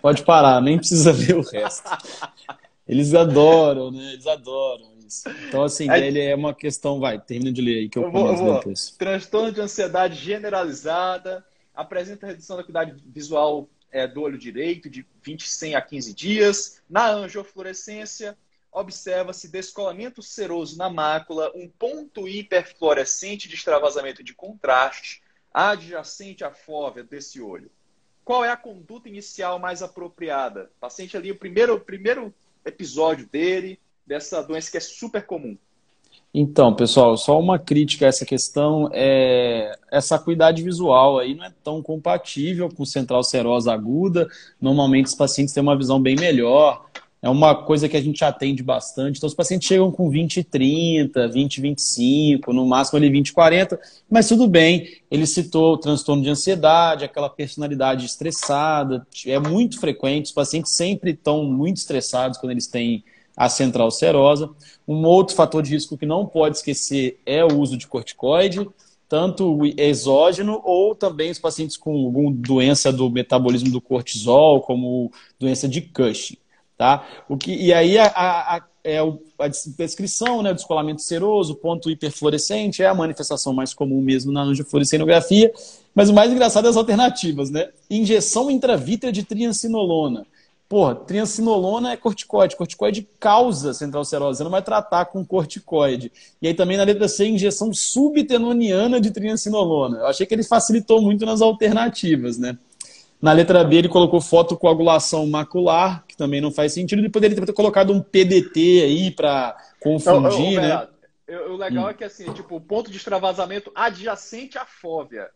Pode parar, nem precisa ver o resto. Eles adoram, né? Eles adoram isso. Então, assim, é... ele é uma questão, vai, termina de ler aí que eu, eu vou, vou. depois.
Transtorno de ansiedade generalizada, apresenta redução da acuidade visual é, do olho direito de 20 100 a 15 dias. Na angiofluorescência, observa-se descolamento seroso na mácula, um ponto hiperfluorescente de extravasamento de contraste adjacente à fóvea desse olho. Qual é a conduta inicial mais apropriada? O paciente ali, o primeiro, o primeiro episódio dele, dessa doença que é super comum.
Então, pessoal, só uma crítica a essa questão é essa acuidade visual aí não é tão compatível com central serosa aguda. Normalmente os pacientes têm uma visão bem melhor é uma coisa que a gente atende bastante. Então, os pacientes chegam com 20 30, 20 25, no máximo ali 20 40, mas tudo bem. Ele citou o transtorno de ansiedade, aquela personalidade estressada, é muito frequente. Os pacientes sempre estão muito estressados quando eles têm a central serosa. Um outro fator de risco que não pode esquecer é o uso de corticoide, tanto exógeno ou também os pacientes com alguma doença do metabolismo do cortisol, como doença de Cushing. Tá? O que, e aí a, a, a, é a descrição, né, o descolamento seroso, ponto hiperfluorescente, é a manifestação mais comum mesmo na angiofluorescenografia, mas o mais engraçado é as alternativas, né? Injeção intravítrea de triancinolona. Porra, triancinolona é corticoide. Corticoide causa central serosa. Você não vai tratar com corticoide. E aí também na letra C, injeção subtenoniana de triancinolona. Eu achei que ele facilitou muito nas alternativas, né? Na letra B, ele colocou fotocoagulação macular, que também não faz sentido. Ele poderia ter colocado um PDT aí para confundir, eu, eu, né?
Eu, o legal hum. é que, assim, tipo, o ponto de extravasamento adjacente à fóvea.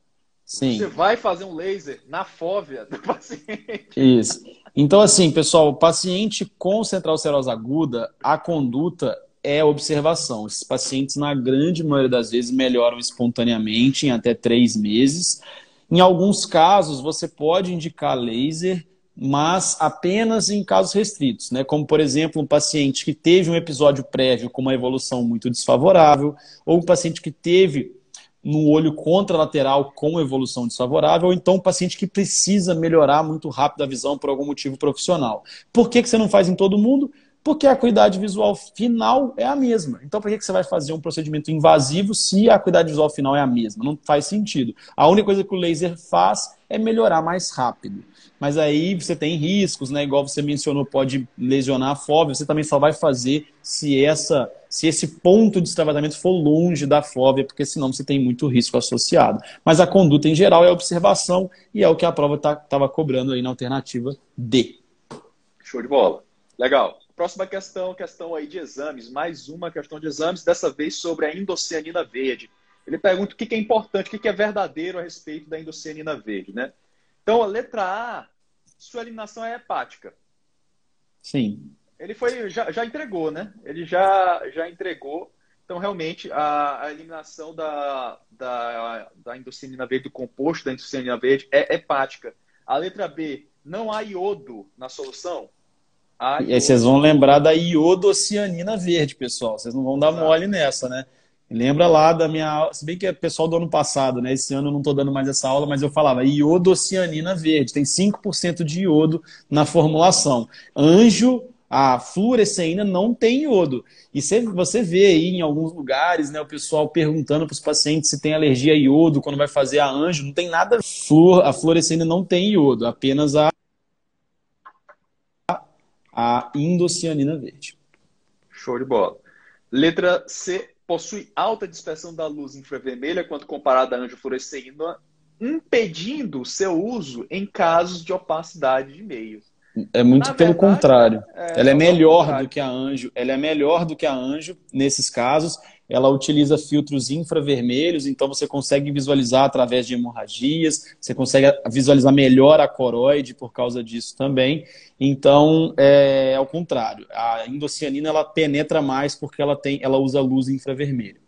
Sim.
Você vai fazer um laser na fóvea do paciente.
Isso. Então, assim, pessoal, o paciente com central serosa aguda, a conduta é observação. Esses pacientes, na grande maioria das vezes, melhoram espontaneamente em até três meses. Em alguns casos, você pode indicar laser, mas apenas em casos restritos, né? Como, por exemplo, um paciente que teve um episódio prévio com uma evolução muito desfavorável, ou um paciente que teve no olho contralateral com evolução desfavorável, ou então um paciente que precisa melhorar muito rápido a visão por algum motivo profissional. Por que, que você não faz em todo mundo? Porque a acuidade visual final é a mesma. Então, por que, você vai fazer um procedimento invasivo se a acuidade visual final é a mesma? Não faz sentido. A única coisa que o laser faz é melhorar mais rápido. Mas aí você tem riscos, né? Igual você mencionou, pode lesionar a fóvea. Você também só vai fazer se essa, se esse ponto de extravasamento for longe da fóvea, porque senão você tem muito risco associado. Mas a conduta em geral é observação e é o que a prova estava tá, cobrando aí na alternativa D.
Show de bola. Legal. Próxima questão, questão aí de exames. Mais uma questão de exames, dessa vez sobre a indocianina verde. Ele pergunta o que é importante, o que é verdadeiro a respeito da indocianina verde, né? Então, a letra A, sua eliminação é hepática.
Sim.
Ele foi, já, já entregou, né? Ele já, já entregou. Então, realmente, a, a eliminação da, da, da indocianina verde, do composto da indocianina verde, é hepática. A letra B, não há iodo na solução?
E aí vocês vão lembrar da iodocianina verde, pessoal. Vocês não vão dar Exato. mole nessa, né? Lembra lá da minha aula, se bem que é pessoal do ano passado, né? Esse ano eu não estou dando mais essa aula, mas eu falava iodocianina verde, tem 5% de iodo na formulação. Anjo, a fluoresceína não tem iodo. E você vê aí em alguns lugares, né, o pessoal perguntando para os pacientes se tem alergia a iodo quando vai fazer a anjo, não tem nada. A fluoresceína não tem iodo, apenas a a indocianina verde.
Show de bola. Letra C possui alta dispersão da luz infravermelha quando comparada à angiofluoresceína, impedindo seu uso em casos de opacidade de meios.
É muito Na pelo verdade, contrário. É, ela é melhor do que a anjo. Ela é melhor do que a anjo nesses casos ela utiliza filtros infravermelhos, então você consegue visualizar através de hemorragias, você consegue visualizar melhor a coroide por causa disso também. Então, é ao contrário, a indocianina ela penetra mais porque ela tem, ela usa luz infravermelha.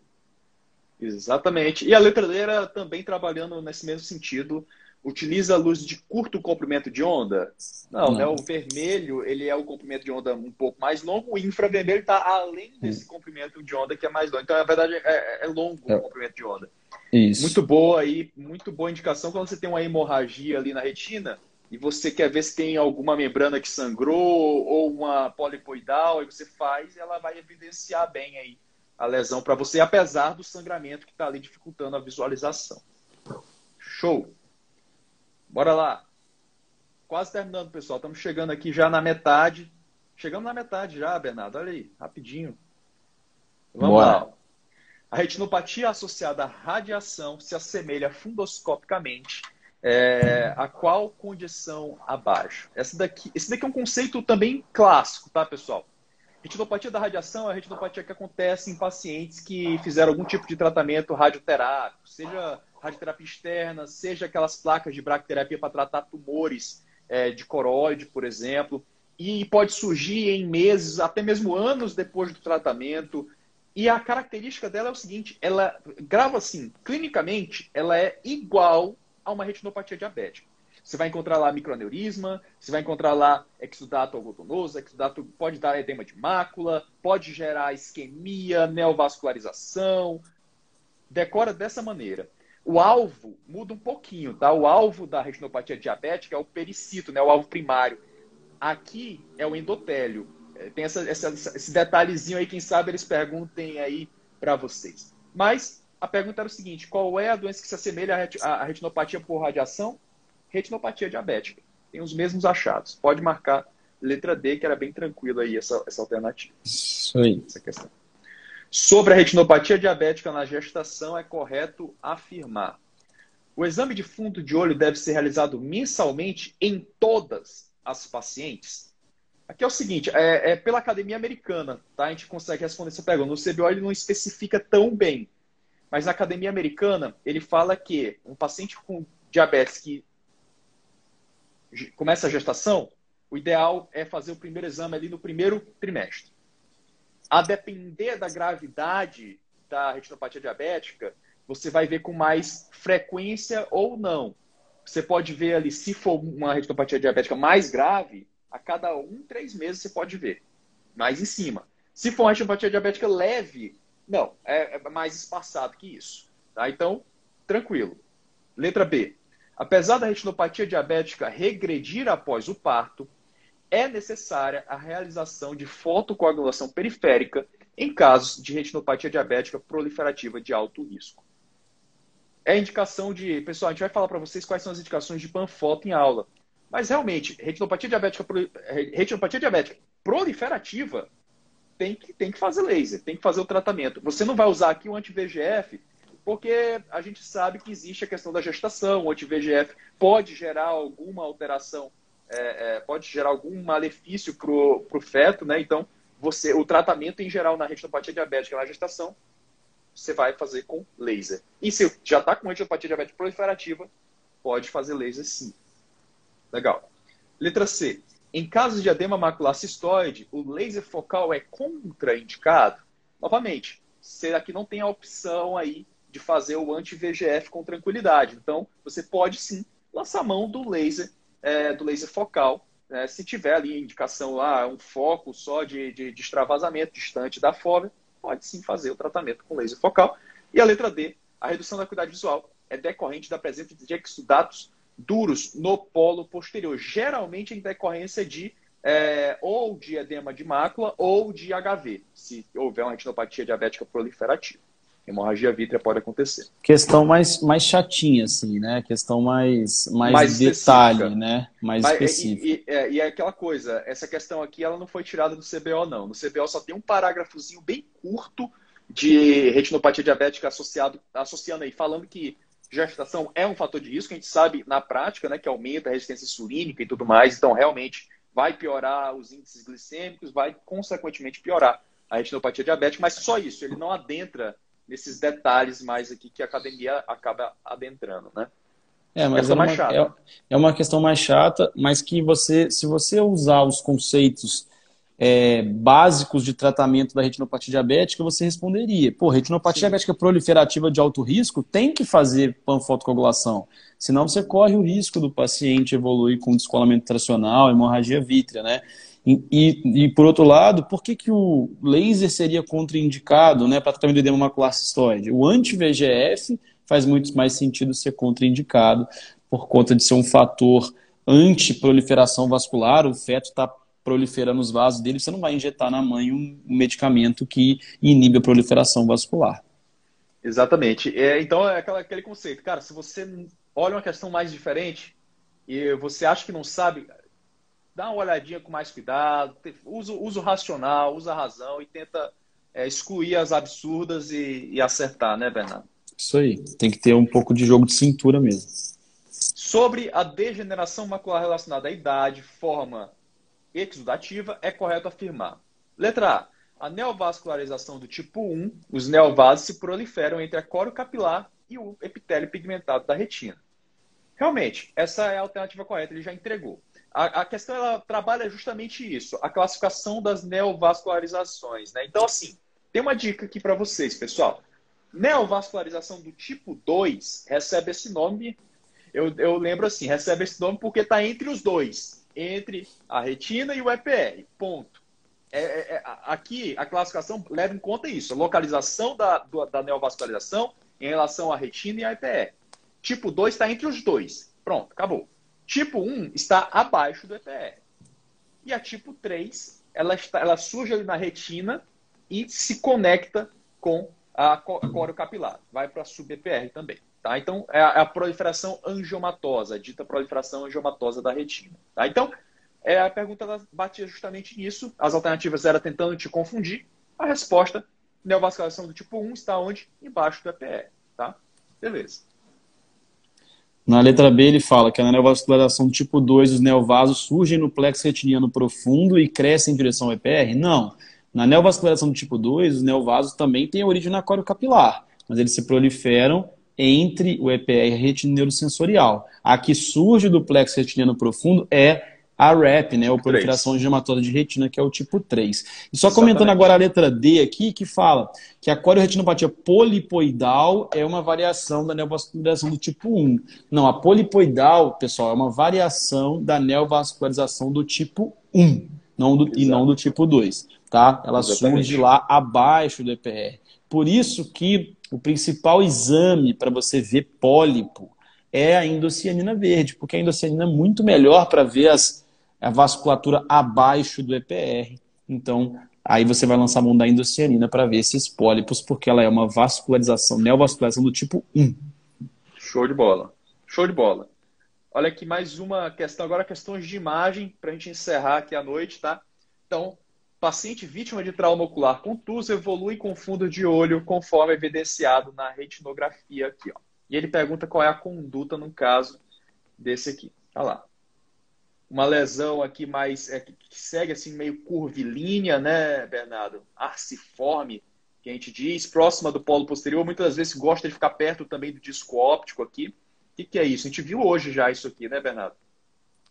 Exatamente. E a letra era também trabalhando nesse mesmo sentido, utiliza a luz de curto comprimento de onda? Não, Não. Né? o vermelho ele é o comprimento de onda um pouco mais longo, o infravermelho está além desse comprimento de onda que é mais longo. Então, na verdade, é, é, é longo é. o comprimento de onda.
Isso.
Muito boa aí, muito boa indicação quando você tem uma hemorragia ali na retina e você quer ver se tem alguma membrana que sangrou ou uma polipoidal, aí você faz e ela vai evidenciar bem aí a lesão para você, apesar do sangramento que está ali dificultando a visualização. Show! Bora lá. Quase terminando, pessoal. Estamos chegando aqui já na metade. Chegamos na metade já, Bernardo. Olha aí, rapidinho. Vamos Bora. lá. A retinopatia associada à radiação se assemelha fundoscopicamente é, a qual condição abaixo? Essa daqui, esse daqui é um conceito também clássico, tá, pessoal? Retinopatia da radiação é a retinopatia que acontece em pacientes que fizeram algum tipo de tratamento radioterápico, seja radioterapia externa, seja aquelas placas de bracterapia para tratar tumores é, de coroide, por exemplo, e pode surgir em meses, até mesmo anos depois do tratamento. E a característica dela é o seguinte: ela grava assim, clinicamente, ela é igual a uma retinopatia diabética. Você vai encontrar lá microaneurisma, você vai encontrar lá exudato algodonoso, exudato pode dar edema de mácula, pode gerar isquemia, neovascularização. Decora dessa maneira. O alvo muda um pouquinho, tá? O alvo da retinopatia diabética é o pericito, né? O alvo primário. Aqui é o endotélio. É, tem essa, essa, esse detalhezinho aí, quem sabe eles perguntem aí para vocês. Mas a pergunta era o seguinte: qual é a doença que se assemelha à retinopatia por radiação? Retinopatia diabética. Tem os mesmos achados. Pode marcar letra D, que era bem tranquilo aí essa, essa alternativa.
Isso aí.
Essa questão. Sobre a retinopatia diabética na gestação, é correto afirmar. O exame de fundo de olho deve ser realizado mensalmente em todas as pacientes? Aqui é o seguinte, é, é pela academia americana, tá? A gente consegue responder essa pergunta. No CBO ele não especifica tão bem, mas na academia americana ele fala que um paciente com diabetes que começa a gestação, o ideal é fazer o primeiro exame ali no primeiro trimestre. A depender da gravidade da retinopatia diabética, você vai ver com mais frequência ou não. Você pode ver ali, se for uma retinopatia diabética mais grave, a cada um, três meses você pode ver. Mais em cima. Se for uma retinopatia diabética leve, não, é, é mais espaçado que isso. Tá? Então, tranquilo. Letra B. Apesar da retinopatia diabética regredir após o parto, é necessária a realização de fotocoagulação periférica em casos de retinopatia diabética proliferativa de alto risco. É indicação de. Pessoal, a gente vai falar para vocês quais são as indicações de panfoto em aula. Mas realmente, retinopatia diabética, retinopatia diabética proliferativa tem que, tem que fazer laser, tem que fazer o tratamento. Você não vai usar aqui o anti-VGF, porque a gente sabe que existe a questão da gestação, o anti-VGF pode gerar alguma alteração, é, é, pode gerar algum malefício para o feto, né? Então, você, o tratamento em geral na retinopatia diabética na gestação, você vai fazer com laser. E se já está com retinopatia diabética proliferativa, pode fazer laser sim. Legal. Letra C. Em casos de edema macular cistoide, o laser focal é contraindicado? Novamente, será que não tem a opção aí de fazer o anti-VGF com tranquilidade. Então, você pode sim lançar mão do laser, é, do laser focal, né? se tiver ali indicação lá, um foco só de, de, de extravasamento distante da fóvea, pode sim fazer o tratamento com laser focal. E a letra D, a redução da acuidade visual é decorrente da presença de exudatos duros no polo posterior, geralmente em decorrência de é, ou de edema de mácula ou de HV, se houver uma retinopatia diabética proliferativa. Hemorragia vítrea pode acontecer.
Questão mais, mais chatinha, assim, né? Questão mais, mais, mais detalhe, né? Mais Mas, específica.
E, e, é, e, é aquela coisa, essa questão aqui, ela não foi tirada do CBO, não. No CBO só tem um parágrafozinho bem curto de retinopatia diabética associado, associando aí, falando que gestação é um fator de risco, a gente sabe na prática, né, que aumenta a resistência insulínica e tudo mais, então realmente vai piorar os índices glicêmicos, vai consequentemente piorar a retinopatia diabética, mas só isso, ele não adentra nesses detalhes mais aqui que a academia acaba adentrando, né?
É, mas é uma, é, é uma, questão mais chata, mas que você, se você usar os conceitos é, básicos de tratamento da retinopatia diabética, você responderia. Pô, retinopatia Sim. diabética proliferativa de alto risco tem que fazer panfotocoagulação. Senão você corre o risco do paciente evoluir com descolamento tracional, hemorragia vítrea, né? E, e, por outro lado, por que, que o laser seria contraindicado né, para tratamento do edema macular cistoide? O anti-VGF faz muito mais sentido ser contraindicado por conta de ser um fator anti-proliferação vascular, o feto está proliferando os vasos dele, você não vai injetar na mãe um medicamento que inibe a proliferação vascular.
Exatamente. É, então é aquela, aquele conceito, cara, se você olha uma questão mais diferente e você acha que não sabe, dá uma olhadinha com mais cuidado, usa, usa o racional, usa a razão e tenta é, excluir as absurdas e, e, acertar, né, Bernardo?
Isso aí, tem que ter um pouco de jogo de cintura mesmo.
Sobre a degeneração macular relacionada à idade, forma exudativa, é correto afirmar. Letra A. A neovascularização do tipo 1, os neovasos se proliferam entre a coro capilar e o epitélio pigmentado da retina. Realmente, essa é a alternativa correta, ele já entregou. A, a, questão ela trabalha justamente isso, a classificação das neovascularizações. Né? Então, assim, tem uma dica aqui para vocês, pessoal. Neovascularização do tipo 2 recebe esse nome, eu, eu lembro assim, recebe esse nome porque está entre os dois, entre a retina e o EPR, ponto. É, é, é, aqui, a classificação leva em conta isso, a localização da, da neovascularização em relação à retina e à EPR. Tipo 2 está entre os dois. Pronto, acabou. Tipo 1 está abaixo do EPR. E a tipo 3, ela, está, ela surge ali na retina e se conecta com a coro capilar. Vai para a sub-EPR também. Tá? Então, é a, é a, proliferação angiomatosa, a dita proliferação angiomatosa da retina. Tá? Então, é, a pergunta batia justamente nisso. As alternativas eram tentando te confundir. A resposta, neovascularização do tipo 1 está onde? Embaixo do EPR. Tá? Beleza.
Na letra B, ele fala que a neovascularização tipo 2 dos neovasos surgem no plexo retiniano profundo e crescem em direção ao EPR? Não. Na neovascularização tipo 2, os neovasos também têm origem na capilar, mas eles se proliferam entre o EPR e a retina neurosensorial. A que surge do plexo retiniano profundo é a RAP, né, ou proliferação angiomatose de retina, que é o tipo 3. E só Exatamente. comentando agora a letra D aqui, que fala que a coriorretinopatia polipoidal é uma variação da neovascularização do tipo 1. Não, a polipoidal, pessoal, é uma variação da neovascularização do tipo 1, não do, e não do tipo 2, tá? Ela Exatamente. surge lá abaixo do EPR. Por isso que o principal exame para você ver pólipo é a indocianina verde, porque a indocianina é muito melhor para ver as a vasculatura abaixo do EPR. Então, aí você vai lançar a mão da indocianina para ver esses pólipos, porque ela é uma vascularização, neovascularização do tipo 1.
Show de bola. Show de bola. Olha aqui mais uma questão, agora questões de imagem, para a gente encerrar aqui a noite, tá? Então, paciente vítima de trauma ocular contuso evolui com fundo de olho, conforme evidenciado na retinografia aqui, ó. E ele pergunta qual é a conduta no caso desse aqui. Olha lá uma lesão aqui mais é, que segue assim meio curvilínea, né, Bernardo? Arciforme, que a gente diz, próxima do polo posterior, muitas vezes gosta de ficar perto também do disco óptico aqui. O que, que é isso? A gente viu hoje já isso aqui, né, Bernardo?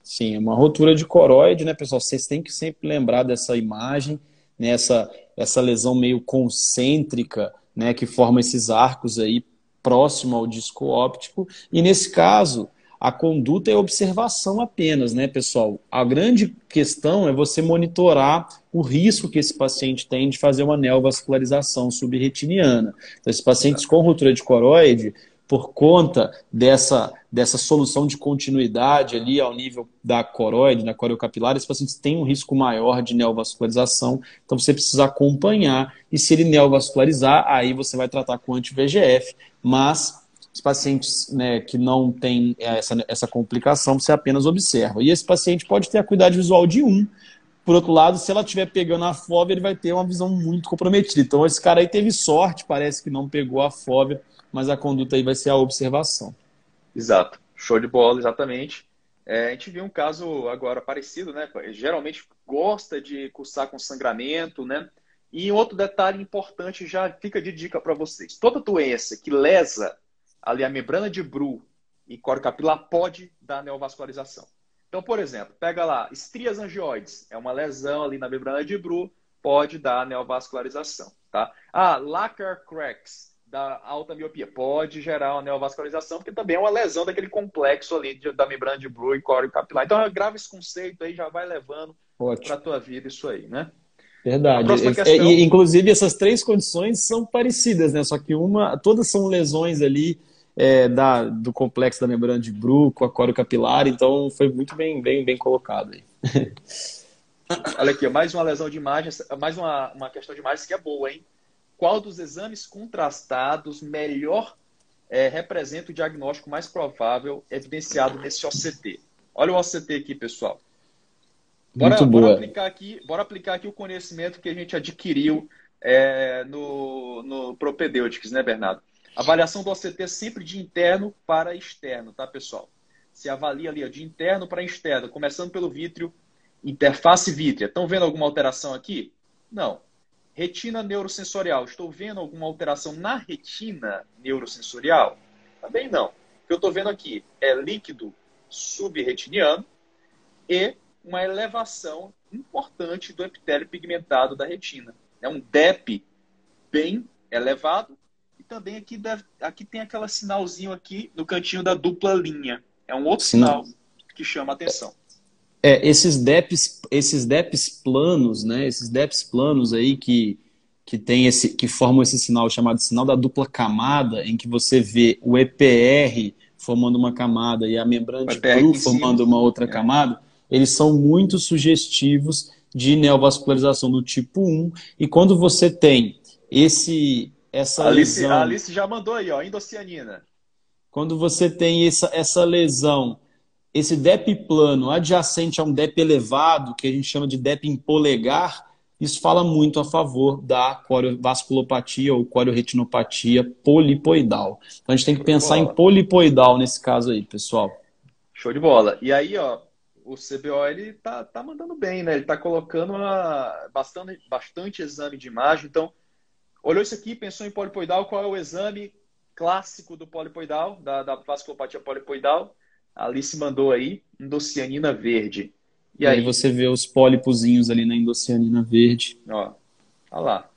Sim, uma rotura de coroide, né, pessoal? Vocês têm que sempre lembrar dessa imagem, né, essa, essa lesão meio concêntrica, né, que forma esses arcos aí próximo ao disco óptico. E nesse caso, a conduta é observação apenas, né, pessoal? A grande questão é você monitorar o risco que esse paciente tem de fazer uma neovascularização subretiniana. Então, esses pacientes com ruptura de coroide, por conta dessa, dessa solução de continuidade ali ao nível da coroide, na coriocapilar, esses pacientes têm um risco maior de neovascularização, então você precisa acompanhar, e se ele neovascularizar, aí você vai tratar com anti-VGF, mas os pacientes né, que não têm essa, essa complicação, você apenas observa. E esse paciente pode ter a acuidade visual de 1. Por outro lado, se ela estiver pegando a fóbia, ele vai ter uma visão muito comprometida. Então, esse cara aí teve sorte, parece que não pegou a fóbia, mas a conduta aí vai ser a observação.
Exato. Show de bola, exatamente. É, a gente viu um caso agora parecido, né? Geralmente gosta de cursar com sangramento, né? E outro detalhe importante já fica de dica para vocês. Toda doença que lesa ali a membrana de Bru e coro capilar pode dar neovascularização. Então, por exemplo, pega lá, estrias angioides, é uma lesão ali na membrana de Bru, pode dar neovascularização, tá? Ah, lacquer cracks, da alta miopia, pode gerar uma neovascularização, porque também é uma lesão daquele complexo ali de, da membrana de Bru e coro capilar. Então, grava esse conceito aí, já vai levando para a tua vida isso aí, né?
Verdade. Questão... E, inclusive, essas três condições são parecidas, né? Só que uma, todas são lesões ali é, da, do complexo da membrana de Bru com a coro capilar, então foi muito bem, bem, bem colocado aí.
Olha aqui, mais uma lesão de imagem, mais uma, uma questão de imagem que é boa, hein? Qual dos exames contrastados melhor é, representa o diagnóstico mais provável evidenciado nesse OCT? Olha o OCT aqui, pessoal. Bora, Muito boa. bora aplicar aqui, bora aplicar aqui o conhecimento que a gente adquiriu é, no, no Propedeutics, né, Bernardo? Avaliação do OCT é sempre de interno para externo, tá, pessoal? Se avalia ali ó, de interno para externo, começando pelo vítreo, interface vítrea. Estão vendo alguma alteração aqui? Não. Retina neurosensorial. Estou vendo alguma alteração na retina neurosensorial? Também não. O que eu estou vendo aqui é líquido subretiniano e uma elevação importante do epitélio pigmentado da retina. É um DEP bem elevado também aqui, deve, aqui tem aquela sinalzinho aqui no cantinho da dupla linha. É um outro sinal, sinal que chama a atenção.
É, esses DEPs, esses DEPs planos, né? Esses DEPs planos aí que, que tem esse que formam esse sinal chamado sinal da dupla camada, em que você vê o EPR formando uma camada e a membrana de Bru formando uma outra é. camada, eles são muito sugestivos de neovascularização do tipo 1. E quando você tem esse essa
a Alice, lesão. A Alice já mandou aí, ó, endocianina.
Quando você tem essa, essa lesão, esse DEP plano adjacente a um DEP elevado, que a gente chama de DEP em polegar, isso fala muito a favor da coriovasculopatia ou coriorretinopatia polipoidal. Então a gente tem que pensar em polipoidal nesse caso aí, pessoal.
Show de bola. E aí, ó, o CBO ele tá, tá mandando bem, né? Ele tá colocando uma, bastante, bastante exame de imagem, então Olhou isso aqui, pensou em polipoidal, qual é o exame clássico do polipoidal, da, da vasculopatia polipoidal? A Alice mandou aí, endocianina verde.
E aí? aí você vê os pólipozinhos ali na endocianina verde.
Ó, olha lá.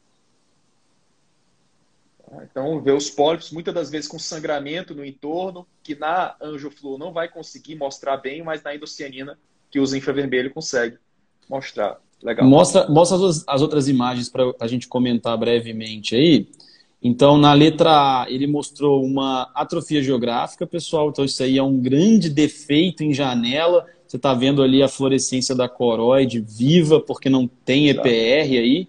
Então, vê os pólipos, muitas das vezes com sangramento no entorno, que na angiofluo não vai conseguir mostrar bem, mas na endocianina, que usa infravermelho, consegue mostrar. Legal.
Mostra, mostra as, as outras imagens para a gente comentar brevemente aí. Então, na letra A, ele mostrou uma atrofia geográfica, pessoal. Então, isso aí é um grande defeito em janela. Você está vendo ali a fluorescência da coroide viva, porque não tem EPR aí.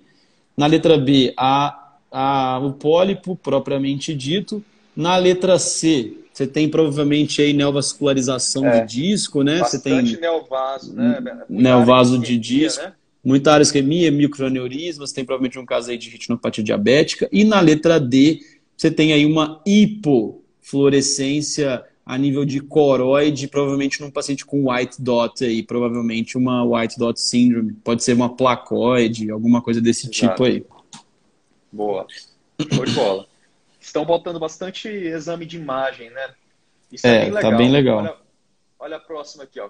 Na letra B, a, a, o pólipo propriamente dito. Na letra C, você tem provavelmente aí neovascularização é, de disco, né?
Você
tem
neovaso, né?
Neovaso de disco. Né? Muita área isquemia, microaneurismas, tem provavelmente um caso aí de retinopatia diabética. E na letra D, você tem aí uma hipofluorescência a nível de coroide, provavelmente num paciente com white dot aí, provavelmente uma white dot syndrome. Pode ser uma placoide, alguma coisa desse Exato. tipo aí.
Boa. Show de bola. Estão botando bastante exame de imagem, né? Isso é, é bem legal.
Tá bem legal.
Olha, olha a próxima aqui, ó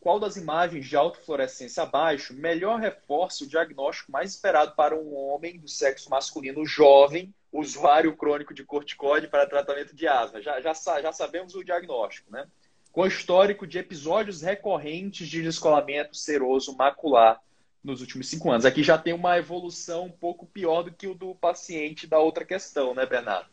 qual das imagens de autofluorescência abaixo melhor reforça o diagnóstico mais esperado para um homem do sexo masculino jovem, usuário crônico de corticoide para tratamento de asma? Já, já, já sabemos o diagnóstico, né? Com histórico de episódios recorrentes de descolamento seroso macular nos últimos cinco anos. Aqui já tem uma evolução um pouco pior do que o do paciente da outra questão, né, Bernardo?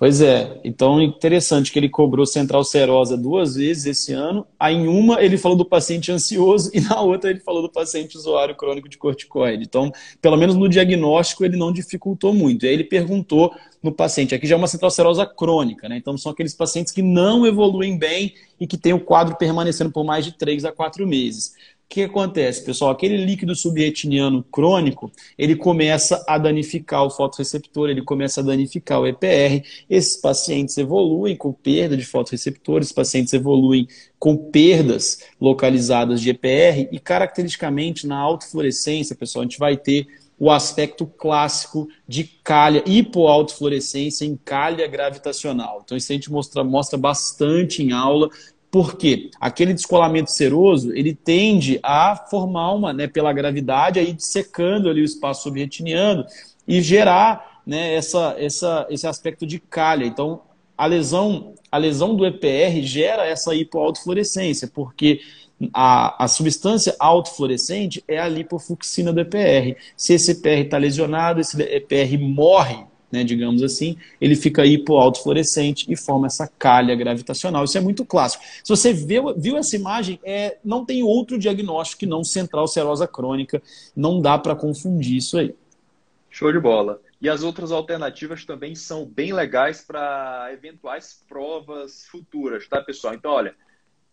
Pois é, então interessante que ele cobrou central serosa duas vezes esse ano. Aí em uma ele falou do paciente ansioso e na outra ele falou do paciente usuário crônico de corticoide. Então, pelo menos no diagnóstico ele não dificultou muito. Aí ele perguntou no paciente, aqui já é uma central serosa crônica, né? Então são aqueles pacientes que não evoluem bem e que têm o quadro permanecendo por mais de 3 a 4 meses que acontece, pessoal? Aquele líquido subretiniano crônico, ele começa a danificar o fotorreceptor, ele começa a danificar o EPR. Esses pacientes evoluem com perda de fotorreceptores, esses pacientes evoluem com perdas localizadas de EPR e, caracteristicamente, na autofluorescência, pessoal, a gente vai ter o aspecto clássico de calha, hipoautofluorescência em calha gravitacional. Então, isso a gente mostra, mostra bastante em aula, porque aquele descolamento seroso, ele tende a formar uma, né, pela gravidade, aí secando ali o espaço subretiniano e gerar né, essa, essa, esse aspecto de calha. Então, a lesão, a lesão do EPR gera essa hipoautofluorescência, porque a, a substância autofluorescente é a lipofuxina do EPR. Se esse EPR está lesionado, esse EPR morre né, digamos assim, ele fica hipoautofluorescente e forma essa calha gravitacional. Isso é muito clássico. Se você viu, viu essa imagem, é, não tem outro diagnóstico que não central serosa crônica. Não dá para confundir isso aí.
Show de bola. E as outras alternativas também são bem legais para eventuais provas futuras, tá, pessoal? Então, olha,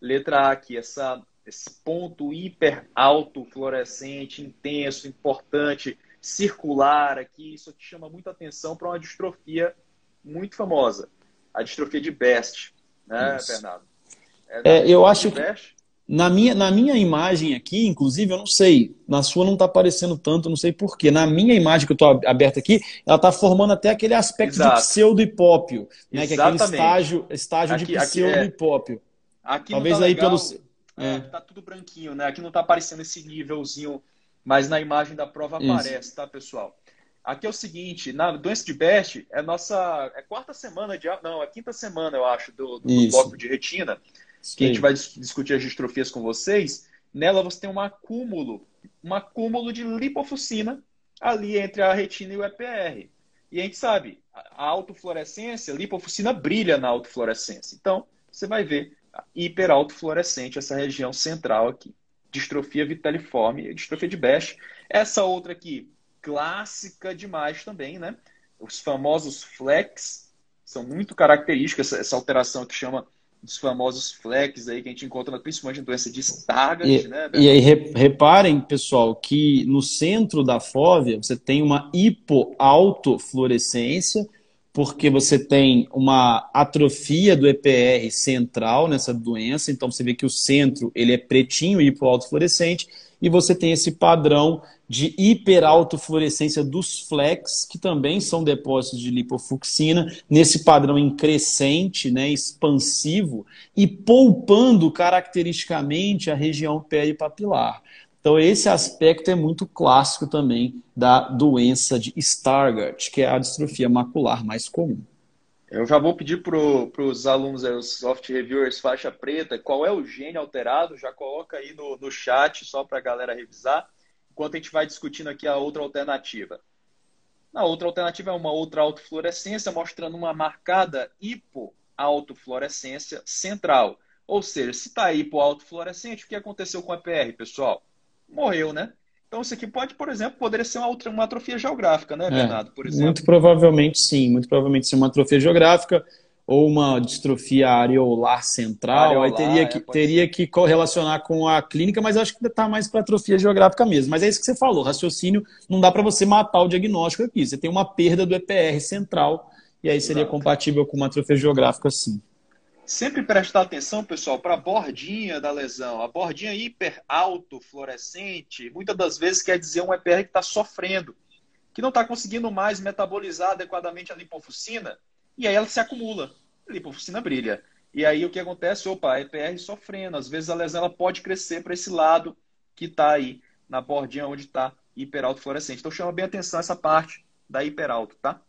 letra A aqui, essa, esse ponto hiper alto fluorescente, intenso, importante, circular aqui, isso te chama muita atenção para uma distrofia muito famosa, a distrofia de Best, né, isso. Bernardo?
É, é eu acho que na minha, na minha imagem aqui, inclusive, eu não sei, na sua não está aparecendo tanto, não sei porquê. Na minha imagem que eu estou aberta aqui, ela está formando até aquele aspecto Exato. de pseudo-hipópio, né, que é aquele estágio, estágio aqui, de é pseudo-hipópio.
Aqui Talvez tá aí legal, pelo. É. Tá tudo branquinho, né? Aqui não está aparecendo esse nívelzinho mas na imagem da prova Isso. aparece, tá, pessoal? Aqui é o seguinte, na doença de Best, é nossa é quarta semana de não, é quinta semana, eu acho, do, do bloco de retina, Sim. que a gente vai discutir as distrofias com vocês. Nela você tem um acúmulo, um acúmulo de lipofuscina ali entre a retina e o EPR. E a gente sabe, a autofluorescência, a lipofuscina brilha na autofluorescência. Então, você vai ver hiperautofluorescente essa região central aqui distrofia vitaliforme, distrofia de Best. Essa outra aqui, clássica demais também, né? Os famosos flex são muito características, essa, essa alteração que chama dos famosos flex aí que a gente encontra principalmente em doença de Stargardt,
e, né? E aí reparem, pessoal, que no centro da fóvea você tem uma hipoautofluorescência, porque você tem uma atrofia do EPR central nessa doença, então você vê que o centro ele é pretinho e hipoautofluorescente, e você tem esse padrão de hiperautofluorescência dos flex, que também são depósitos de lipofuxina, nesse padrão em crescente, né, expansivo, e poupando caracteristicamente a região peripapilar. Então, esse aspecto é muito clássico também da doença de Stargardt, que é a distrofia macular mais comum.
Eu já vou pedir para os alunos, os soft reviewers faixa preta, qual é o gene alterado, já coloca aí no, no chat só para a galera revisar, enquanto a gente vai discutindo aqui a outra alternativa. A outra alternativa é uma outra autofluorescência, mostrando uma marcada hipoautofluorescência central. Ou seja, se está hipoautofluorescente, o que aconteceu com a PR, pessoal? Morreu, né? Então, isso aqui pode, por exemplo, poderia ser uma, uma atrofia geográfica, né, é, Bernardo? por exemplo.
Muito provavelmente sim, muito provavelmente ser uma atrofia geográfica ou uma distrofia areolar central, areolar, aí teria, que, é, teria que correlacionar com a clínica, mas acho que está mais para atrofia geográfica mesmo. Mas é isso que você falou, raciocínio, não dá para você matar o diagnóstico aqui. Você tem uma perda do EPR central, e aí seria Exato. compatível com uma atrofia geográfica sim.
Sempre prestar atenção, pessoal, para a bordinha da lesão. A bordinha hiper alto fluorescente, muitas das vezes quer dizer um EPR que está sofrendo, que não está conseguindo mais metabolizar adequadamente a lipofuscina, e aí ela se acumula. A lipofuscina brilha. E aí o que acontece? Opa, EPR sofrendo. Às vezes a lesão ela pode crescer para esse lado que está aí, na bordinha onde está hiperalto fluorescente. Então chama bem atenção essa parte da hiperalto, tá?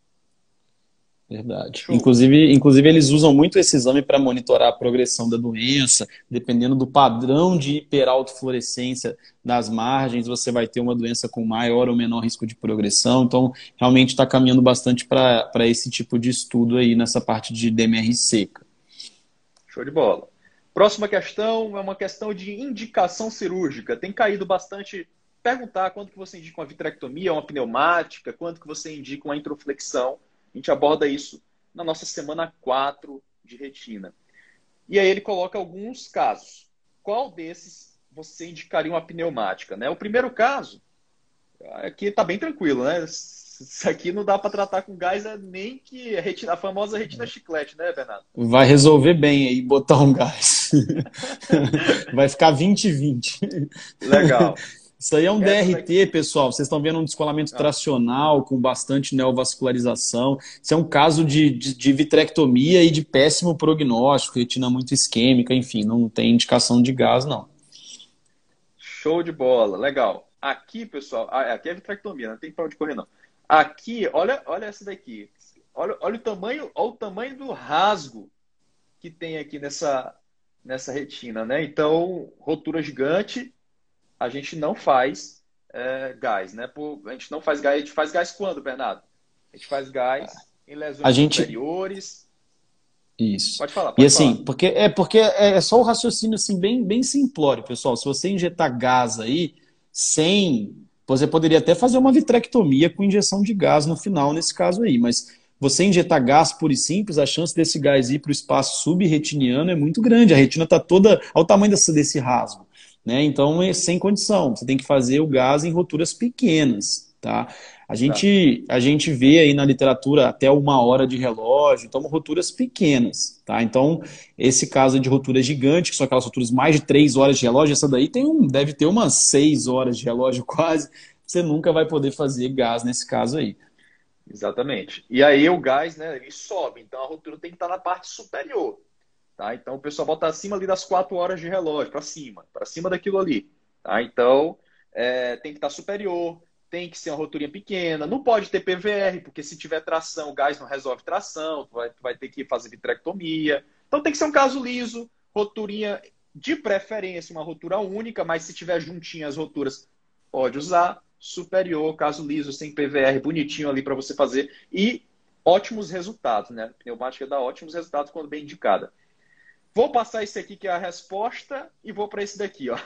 Verdade. Inclusive, inclusive, eles usam muito esse exame para monitorar a progressão da doença. Dependendo do padrão de hiperautofluorescência das margens, você vai ter uma doença com maior ou menor risco de progressão. Então, realmente está caminhando bastante para esse tipo de estudo aí nessa parte de DMR seca.
Show de bola. Próxima questão é uma questão de indicação cirúrgica. Tem caído bastante perguntar quando que você indica uma vitrectomia, uma pneumática, quando que você indica uma introflexão a gente aborda isso na nossa semana 4 de retina. E aí ele coloca alguns casos. Qual desses você indicaria uma pneumática? Né? O primeiro caso, aqui está bem tranquilo, né? Isso aqui não dá para tratar com gás é nem que a, retina, a famosa retina chiclete, né, Bernardo?
Vai resolver bem aí botar um gás. Vai ficar 20-20.
Legal.
Isso aí é um Essa DRT, pessoal. Vocês estão vendo um descolamento ah. tracional com bastante neovascularização. Isso é um caso de, de, de, vitrectomia e de péssimo prognóstico, retina muito isquêmica, enfim, não tem indicação de gás, não.
Show de bola, legal. Aqui, pessoal, ah, aqui é vitrectomia, não tem para onde correr, não. Aqui, olha, olha essa daqui. Olha, olha o tamanho, olha o tamanho do rasgo que tem aqui nessa, nessa retina, né? Então, rotura gigante, a gente não faz é, gás, né? Por, a gente não faz gás. A gente faz gás quando, Bernardo? A gente faz gás em lesões a gente... superiores.
Isso.
Pode falar. Pode
e assim, falar. porque é porque é, é só o raciocínio assim bem bem simplório, pessoal. Se você injetar gás aí sem, você poderia até fazer uma vitrectomia com injeção de gás no final nesse caso aí, mas você injetar gás puro e simples, a chance desse gás ir para o espaço subretiniano é muito grande. A retina está toda ao tamanho desse, desse rasgo. Né? Então, é sem condição. Você tem que fazer o gás em roturas pequenas. Tá? A, gente, a gente vê aí na literatura até uma hora de relógio, então roturas pequenas. Tá? Então, esse caso de rotura gigante, que são aquelas roturas mais de três horas de relógio, essa daí tem um, deve ter umas seis horas de relógio quase. Você nunca vai poder fazer gás nesse caso aí.
Exatamente. E aí o gás, né, ele sobe, então a rotura tem que estar na parte superior. Tá? Então o pessoal bota acima ali das 4 horas de relógio, para cima, para cima daquilo ali. Tá? Então é, tem que estar tá superior, tem que ser uma roturinha pequena, não pode ter PVR, porque se tiver tração, o gás não resolve tração, tu vai, tu vai ter que fazer vitrectomia. Então tem que ser um caso liso, roturinha de preferência, uma rotura única, mas se tiver juntinhas as roturas, pode usar. Superior, caso liso, sem PVR, bonitinho ali para você fazer. E ótimos resultados, né? A pneumática dá ótimos resultados quando bem indicada. Vou passar esse aqui que é a resposta e vou para esse daqui, ó.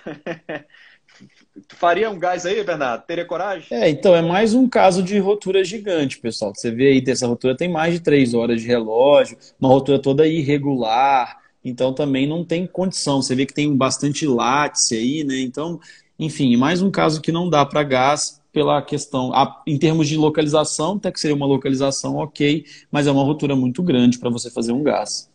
tu faria um gás aí, Bernardo? Teria coragem?
É, então é mais um caso de rotura gigante, pessoal. Você vê aí, essa rotura tem mais de três horas de relógio, uma rotura toda irregular, então também não tem condição. Você vê que tem bastante látice aí, né? Então, enfim, mais um caso que não dá para gás pela questão, em termos de localização, até que seria uma localização ok, mas é uma rotura muito grande para você fazer um gás.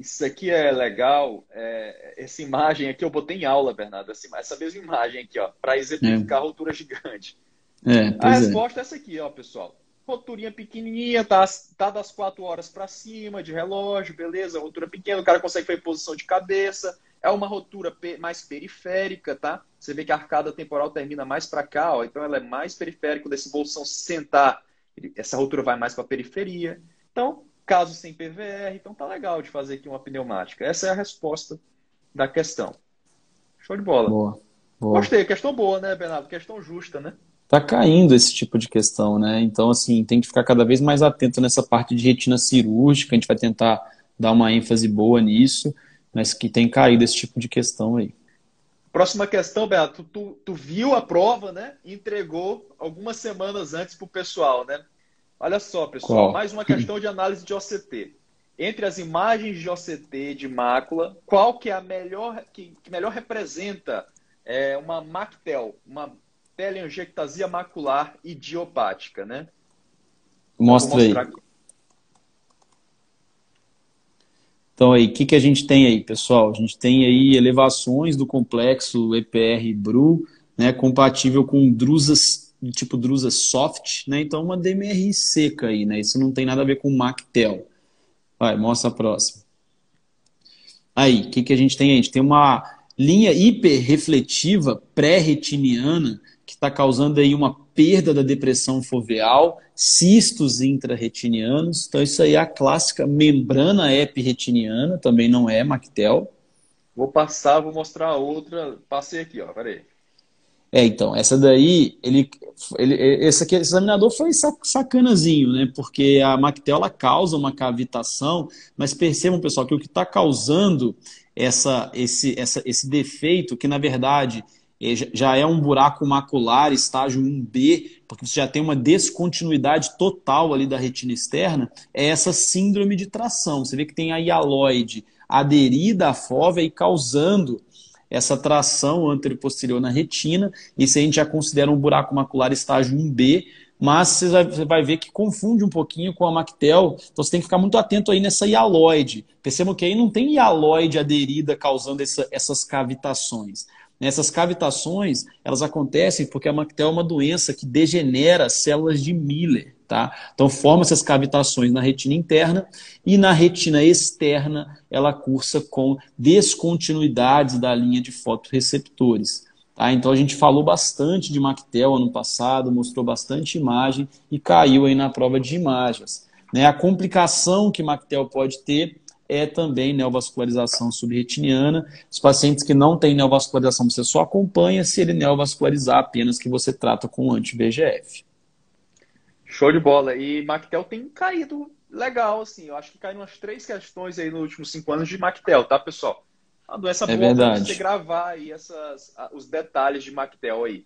Isso aqui é legal. É, essa imagem aqui eu botei em aula, Bernardo. Essa, essa mesma imagem aqui, ó, para exemplificar é. a rotura gigante.
É,
a é. resposta é. é essa aqui, ó, pessoal. Roturinha pequenininha, tá, tá das 4 horas para cima de relógio, beleza? Rotura pequena, o cara consegue fazer posição de cabeça. É uma rotura mais periférica, tá? Você vê que a arcada temporal termina mais para cá, ó, então ela é mais periférica desse bolsão sentar. Essa rotura vai mais para a periferia. Então, caso sem PVR, então tá legal de fazer aqui uma pneumática. Essa é a resposta da questão. Show de bola.
Boa. boa.
Gostei, questão boa, né, Bernardo? Questão justa, né?
Tá caindo esse tipo de questão, né? Então, assim, tem que ficar cada vez mais atento nessa parte de retina cirúrgica. A gente vai tentar dar uma ênfase boa nisso mas que tem caído esse tipo de questão aí.
Próxima questão, Beato. Tu, tu viu a prova, né? Entregou algumas semanas antes para o pessoal, né? Olha só, pessoal, qual? mais uma questão de análise de OCT. Entre as imagens de OCT de mácula, qual que é a melhor que, que melhor representa é, uma MACTEL, uma teleangiectasia macular idiopática, né?
Mostra aí. Então aí, o que, que a gente tem aí, pessoal? A gente tem aí elevações do complexo EPR-BRU, né, compatível com drusas, tipo drusa soft, né? Então uma DMRI seca aí, né? Isso não tem nada a ver com MACTEL. Vai, mostra a próxima. Aí, o que, que a gente tem aí? A gente tem uma linha hiperrefletiva pré-retiniana que está causando aí uma perda da depressão foveal, cistos intrarretinianos. Então, isso aí é a clássica membrana epirretiniana, também não é Mactel.
Vou passar, vou mostrar a outra. Passei aqui, ó, peraí.
É, então, essa daí, ele, ele, esse, aqui, esse examinador foi sacanazinho, né? Porque a Mactel causa uma cavitação, mas percebam, pessoal, que o que está causando essa, esse, essa, esse defeito, que na verdade já é um buraco macular, estágio 1B, porque você já tem uma descontinuidade total ali da retina externa, é essa síndrome de tração. Você vê que tem a hialoide aderida à fóvea e causando essa tração anterior-posterior na retina. Isso a gente já considera um buraco macular estágio 1B, mas você vai ver que confunde um pouquinho com a Mactel, então você tem que ficar muito atento aí nessa hialoide. Percebam que aí não tem hialoide aderida causando essa, essas cavitações. Essas cavitações, elas acontecem porque a Mactel é uma doença que degenera células de Miller, tá? Então forma essas cavitações na retina interna e na retina externa ela cursa com descontinuidades da linha de fotoreceptores. Tá? Então a gente falou bastante de Mactel ano passado, mostrou bastante imagem e caiu aí na prova de imagens. Né? A complicação que Mactel pode ter é também neovascularização subretiniana. Os pacientes que não têm neovascularização, você só acompanha se ele neovascularizar apenas que você trata com anti-VGF.
Show de bola. E Mactel tem caído legal, assim. Eu acho que caíram umas três questões aí nos últimos cinco anos de Mactel, tá, pessoal? Uma doença é boa para você gravar aí essas, os detalhes de Mactel aí.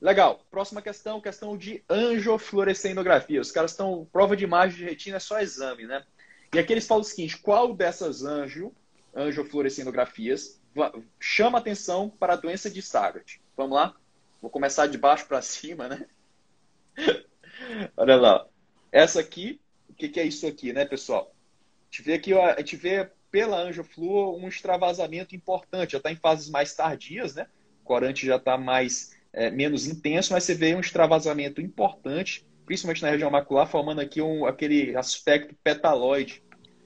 Legal. Próxima questão, questão de angiofluorescendografia. Os caras estão. Prova de imagem de retina é só exame, né? E aqui eles falam o seguinte: qual dessas anjo, angiofluorescendografias chama atenção para a doença de Stargardt? Vamos lá? Vou começar de baixo para cima, né? Olha lá. Essa aqui, o que, que, é isso aqui, né, pessoal? A gente vê aqui, ó, a gente vê pela angiofluo um extravasamento importante. Já está em fases mais tardias, né? O corante já está mais é, menos intenso, mas você vê um extravasamento importante, principalmente na região macular, formando aqui um, aquele aspecto petaloide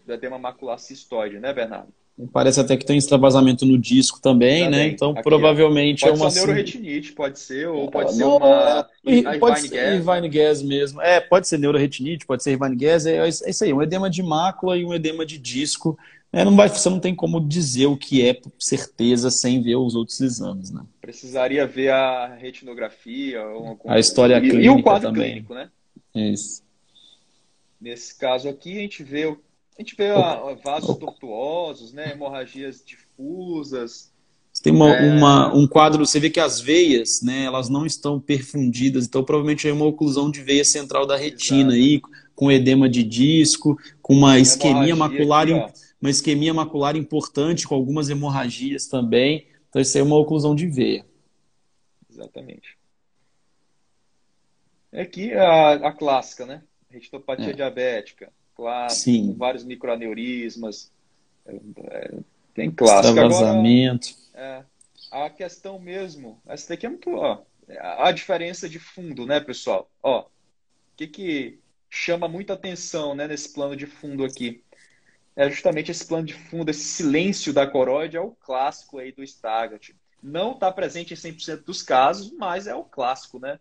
do edema macular cistoide, né, Bernardo?
Parece até que tem extravasamento no disco também, também. né? Então, Aqui, provavelmente
é
uma.
Pode ser neuroretinite, pode ser, ou pode ser uma.
É, pode ser Irvine gas mesmo. É, pode ser neuroretinite, pode ser Irvine gas. É, é isso aí, um edema de mácula e um edema de disco. É, não vai, você não tem como dizer o que é por certeza sem ver os outros exames, né?
Precisaria ver a retinografia,
a história
e,
clínica
e o quadro
também.
clínico, né?
Isso.
Nesse caso aqui, a gente vê a gente vê ó, vasos tortuosos, né? hemorragias difusas.
Você tem uma, é... uma, um quadro, você vê que as veias, né, elas não estão perfundidas, então provavelmente é uma oclusão de veia central da retina Exato. aí, com edema de disco, com uma isquemia macular, aqui, uma isquemia macular importante, com algumas hemorragias também. Então aí é uma oclusão de veia.
Exatamente. Aqui a, a clássica, né? Retinopatia é. diabética clássico, Sim. com vários microaneurismas. É, tem clássico.
Extravasamento.
Agora, é, a questão mesmo, essa daqui é muito, ó, a diferença de fundo, né, pessoal? Ó, o que que chama muita atenção, né, nesse plano de fundo aqui? É justamente esse plano de fundo, esse silêncio da coroide é o clássico aí do Stargardt. Não está presente em 100% dos casos, mas é o clássico, né?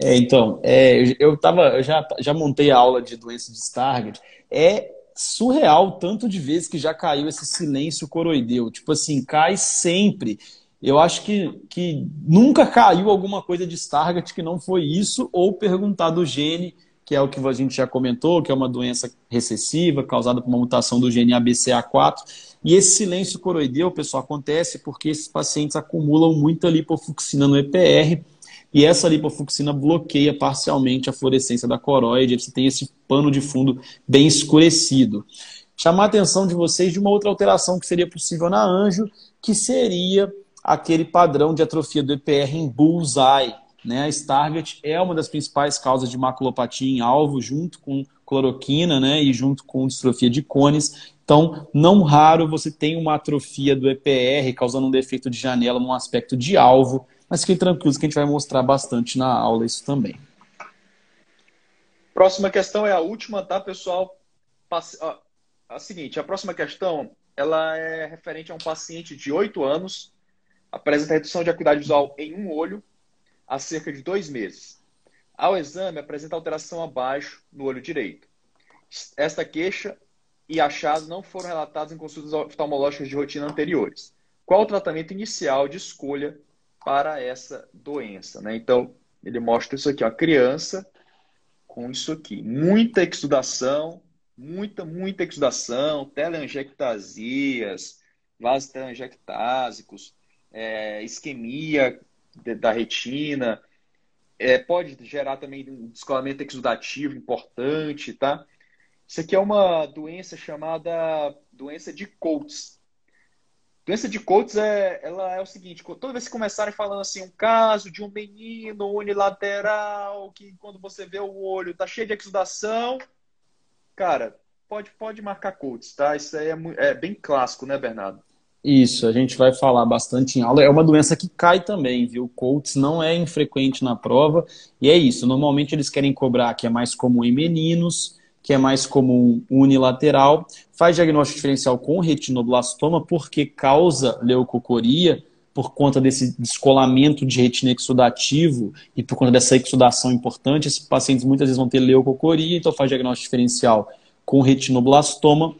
É, então, é, eu tava, eu já, já montei a aula de doença de Stargardt. É surreal tanto de vezes que já caiu esse silêncio coroideu. Tipo assim, cai sempre. Eu acho que, que nunca caiu alguma coisa de Stargardt que não foi isso, ou perguntar do gene, que é o que a gente já comentou, que é uma doença recessiva causada por uma mutação do gene ABCA4. E esse silêncio coroideu, pessoal, acontece porque esses pacientes acumulam muita lipofuxina no EPR, e essa lipofuxina bloqueia parcialmente a fluorescência da coroide, você tem esse pano de fundo bem escurecido. Chamar a atenção de vocês de uma outra alteração que seria possível na anjo, que seria aquele padrão de atrofia do EPR em bullseye. Né? A Stargardt é uma das principais causas de maculopatia em alvo, junto com cloroquina né? e junto com distrofia de cones. Então, não raro você tem uma atrofia do EPR causando um defeito de janela num aspecto de alvo, mas fiquem tranquilos que a gente vai mostrar bastante na aula isso também.
Próxima questão é a última, tá, pessoal? A seguinte, a próxima questão ela é referente a um paciente de 8 anos apresenta redução de acuidade visual em um olho há cerca de dois meses. Ao exame, apresenta alteração abaixo no olho direito. Esta queixa e achado não foram relatados em consultas oftalmológicas de rotina anteriores. Qual o tratamento inicial de escolha para essa doença? Né? Então, ele mostra isso aqui, a criança com isso aqui. Muita exudação, muita, muita exudação, telangiectasias, vasos telangiectásicos, é, isquemia da retina, é, pode gerar também um descolamento exudativo importante, tá? Isso aqui é uma doença chamada doença de Coates. Doença de Coates é, ela é o seguinte, toda vez que começarem falando assim, um caso de um menino unilateral, que quando você vê o olho tá cheio de exudação, cara, pode, pode marcar Coates, tá? Isso aí é, é bem clássico, né, Bernardo?
Isso, a gente vai falar bastante em aula. É uma doença que cai também, viu? Colts não é infrequente na prova. E é isso, normalmente eles querem cobrar que é mais comum em meninos, que é mais comum unilateral. Faz diagnóstico diferencial com retinoblastoma porque causa leucocoria por conta desse descolamento de retina exudativo e por conta dessa exudação importante. Esses pacientes muitas vezes vão ter leucocoria, então faz diagnóstico diferencial com retinoblastoma.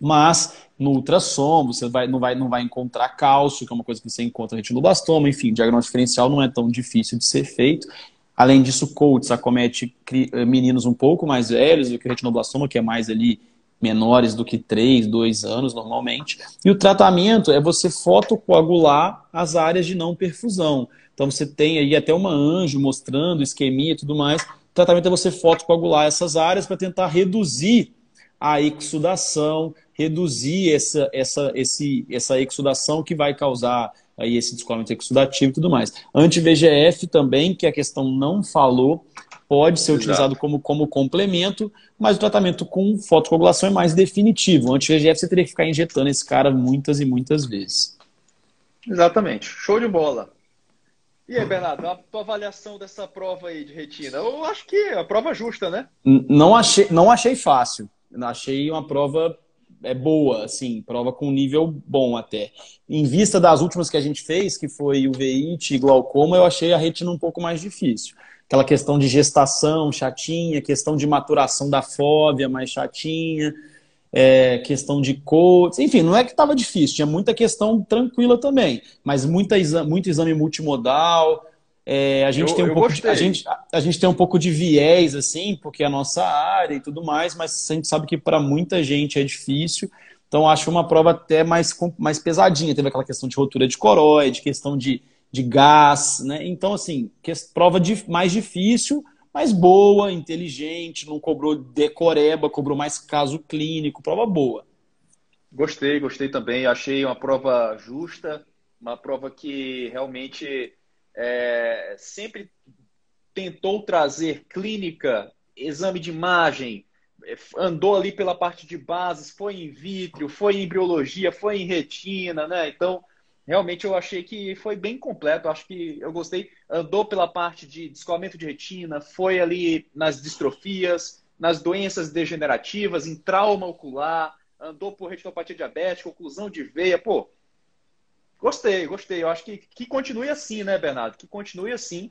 Mas no ultrassom, você vai, não, vai, não vai encontrar cálcio, que é uma coisa que você encontra no retinoblastoma, enfim, diagnóstico diferencial não é tão difícil de ser feito. Além disso, Coates acomete eh, meninos um pouco mais velhos do que o retinoblastoma, que é mais ali menores do que 3, 2 anos normalmente. E o tratamento é você fotocoagular as áreas de não perfusão. Então você tem aí até uma anjo mostrando isquemia e tudo mais. O tratamento é você fotocoagular essas áreas para tentar reduzir a exudação, reduzir essa, essa, esse, essa exudação que vai causar aí esse descolamento exudativo e tudo mais. Anti-VGF também, que a questão não falou, pode ser Exato. utilizado como, como complemento, mas o tratamento com fotocoagulação é mais definitivo. Anti-VGF você teria que ficar injetando esse cara muitas e muitas vezes.
Exatamente. Show de bola. E aí, Bernardo, a tua avaliação dessa prova aí de retina? Eu acho que é a prova justa, né?
Não achei, não achei fácil. Achei uma prova é boa, assim, prova com nível bom até. Em vista das últimas que a gente fez, que foi o VIT e glaucoma, eu achei a retina um pouco mais difícil. Aquela questão de gestação chatinha, questão de maturação da fóbia mais chatinha, é, questão de cores, enfim, não é que estava difícil, tinha muita questão tranquila também, mas muita muito exame multimodal, é, a, gente eu, tem um pouco de, a, gente, a gente tem um pouco de viés, assim, porque é a nossa área e tudo mais, mas a gente sabe que para muita gente é difícil. Então, acho uma prova até mais, mais pesadinha. Teve aquela questão de rotura de coroide, questão de, de gás, né? Então, assim, que, prova de, mais difícil, mas boa, inteligente, não cobrou decoreba, cobrou mais caso clínico, prova boa.
Gostei, gostei também. Achei uma prova justa, uma prova que realmente é, sempre tentou trazer clínica, exame de imagem, andou ali pela parte de bases, foi em vítreo, foi em embriologia, foi em retina, né? Então, realmente eu achei que foi bem completo. Acho que eu gostei. Andou pela parte de descolamento de retina, foi ali nas distrofias, nas doenças degenerativas, em trauma ocular, andou por retinopatia diabética, oclusão de veia. Pô, gostei, gostei. Eu acho que, que continue assim, né, Bernardo? Que continue assim.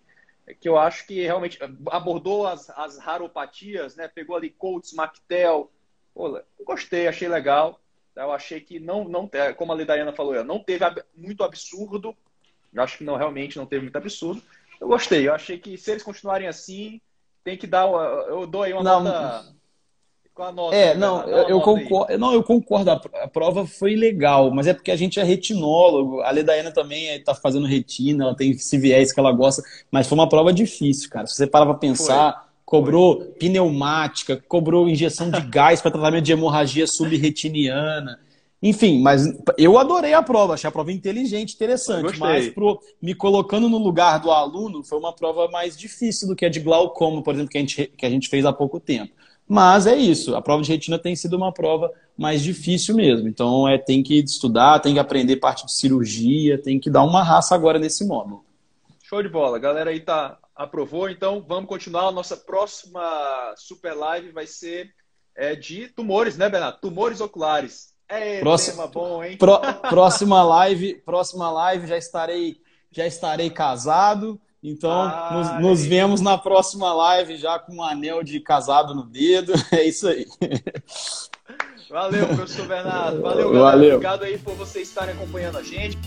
Que eu acho que realmente abordou as, as raropatias, né? Pegou ali Coates, Mactel. Pô, gostei, achei legal. Eu achei que não, não como a Lidaiana falou, não teve muito absurdo. Eu acho que não realmente não teve muito absurdo. Eu gostei. Eu achei que se eles continuarem assim, tem que dar. Eu dou aí uma não, nota.
Qual a nota? É, não, eu, eu concordo. Não, eu concordo. A prova foi legal, mas é porque a gente é retinólogo. A Ledaiana também está fazendo retina, ela tem esse viés que ela gosta, mas foi uma prova difícil, cara. Se você parar para pensar. Foi cobrou pneumática, cobrou injeção de gás para tratamento de hemorragia subretiniana. Enfim, mas eu adorei a prova, achei a prova inteligente, interessante. Mas pro, me colocando no lugar do aluno, foi uma prova mais difícil do que a de glaucoma, por exemplo, que a gente, que a gente fez há pouco tempo. Mas é isso, a prova de retina tem sido uma prova mais difícil mesmo. Então é, tem que estudar, tem que aprender parte de cirurgia, tem que dar uma raça agora nesse módulo.
Show de bola. A galera aí tá aprovou, então vamos continuar. A nossa próxima super live vai ser é, de tumores, né, Bernardo? Tumores oculares. É
próxima, tema bom, hein? Pró, próxima live, próxima live já estarei já estarei casado. Então, ah, nos, é nos é. vemos na próxima live já com um anel de casado no dedo. É isso aí.
Valeu, professor Bernardo. Valeu, galera. Valeu. Obrigado aí por vocês estarem acompanhando a gente.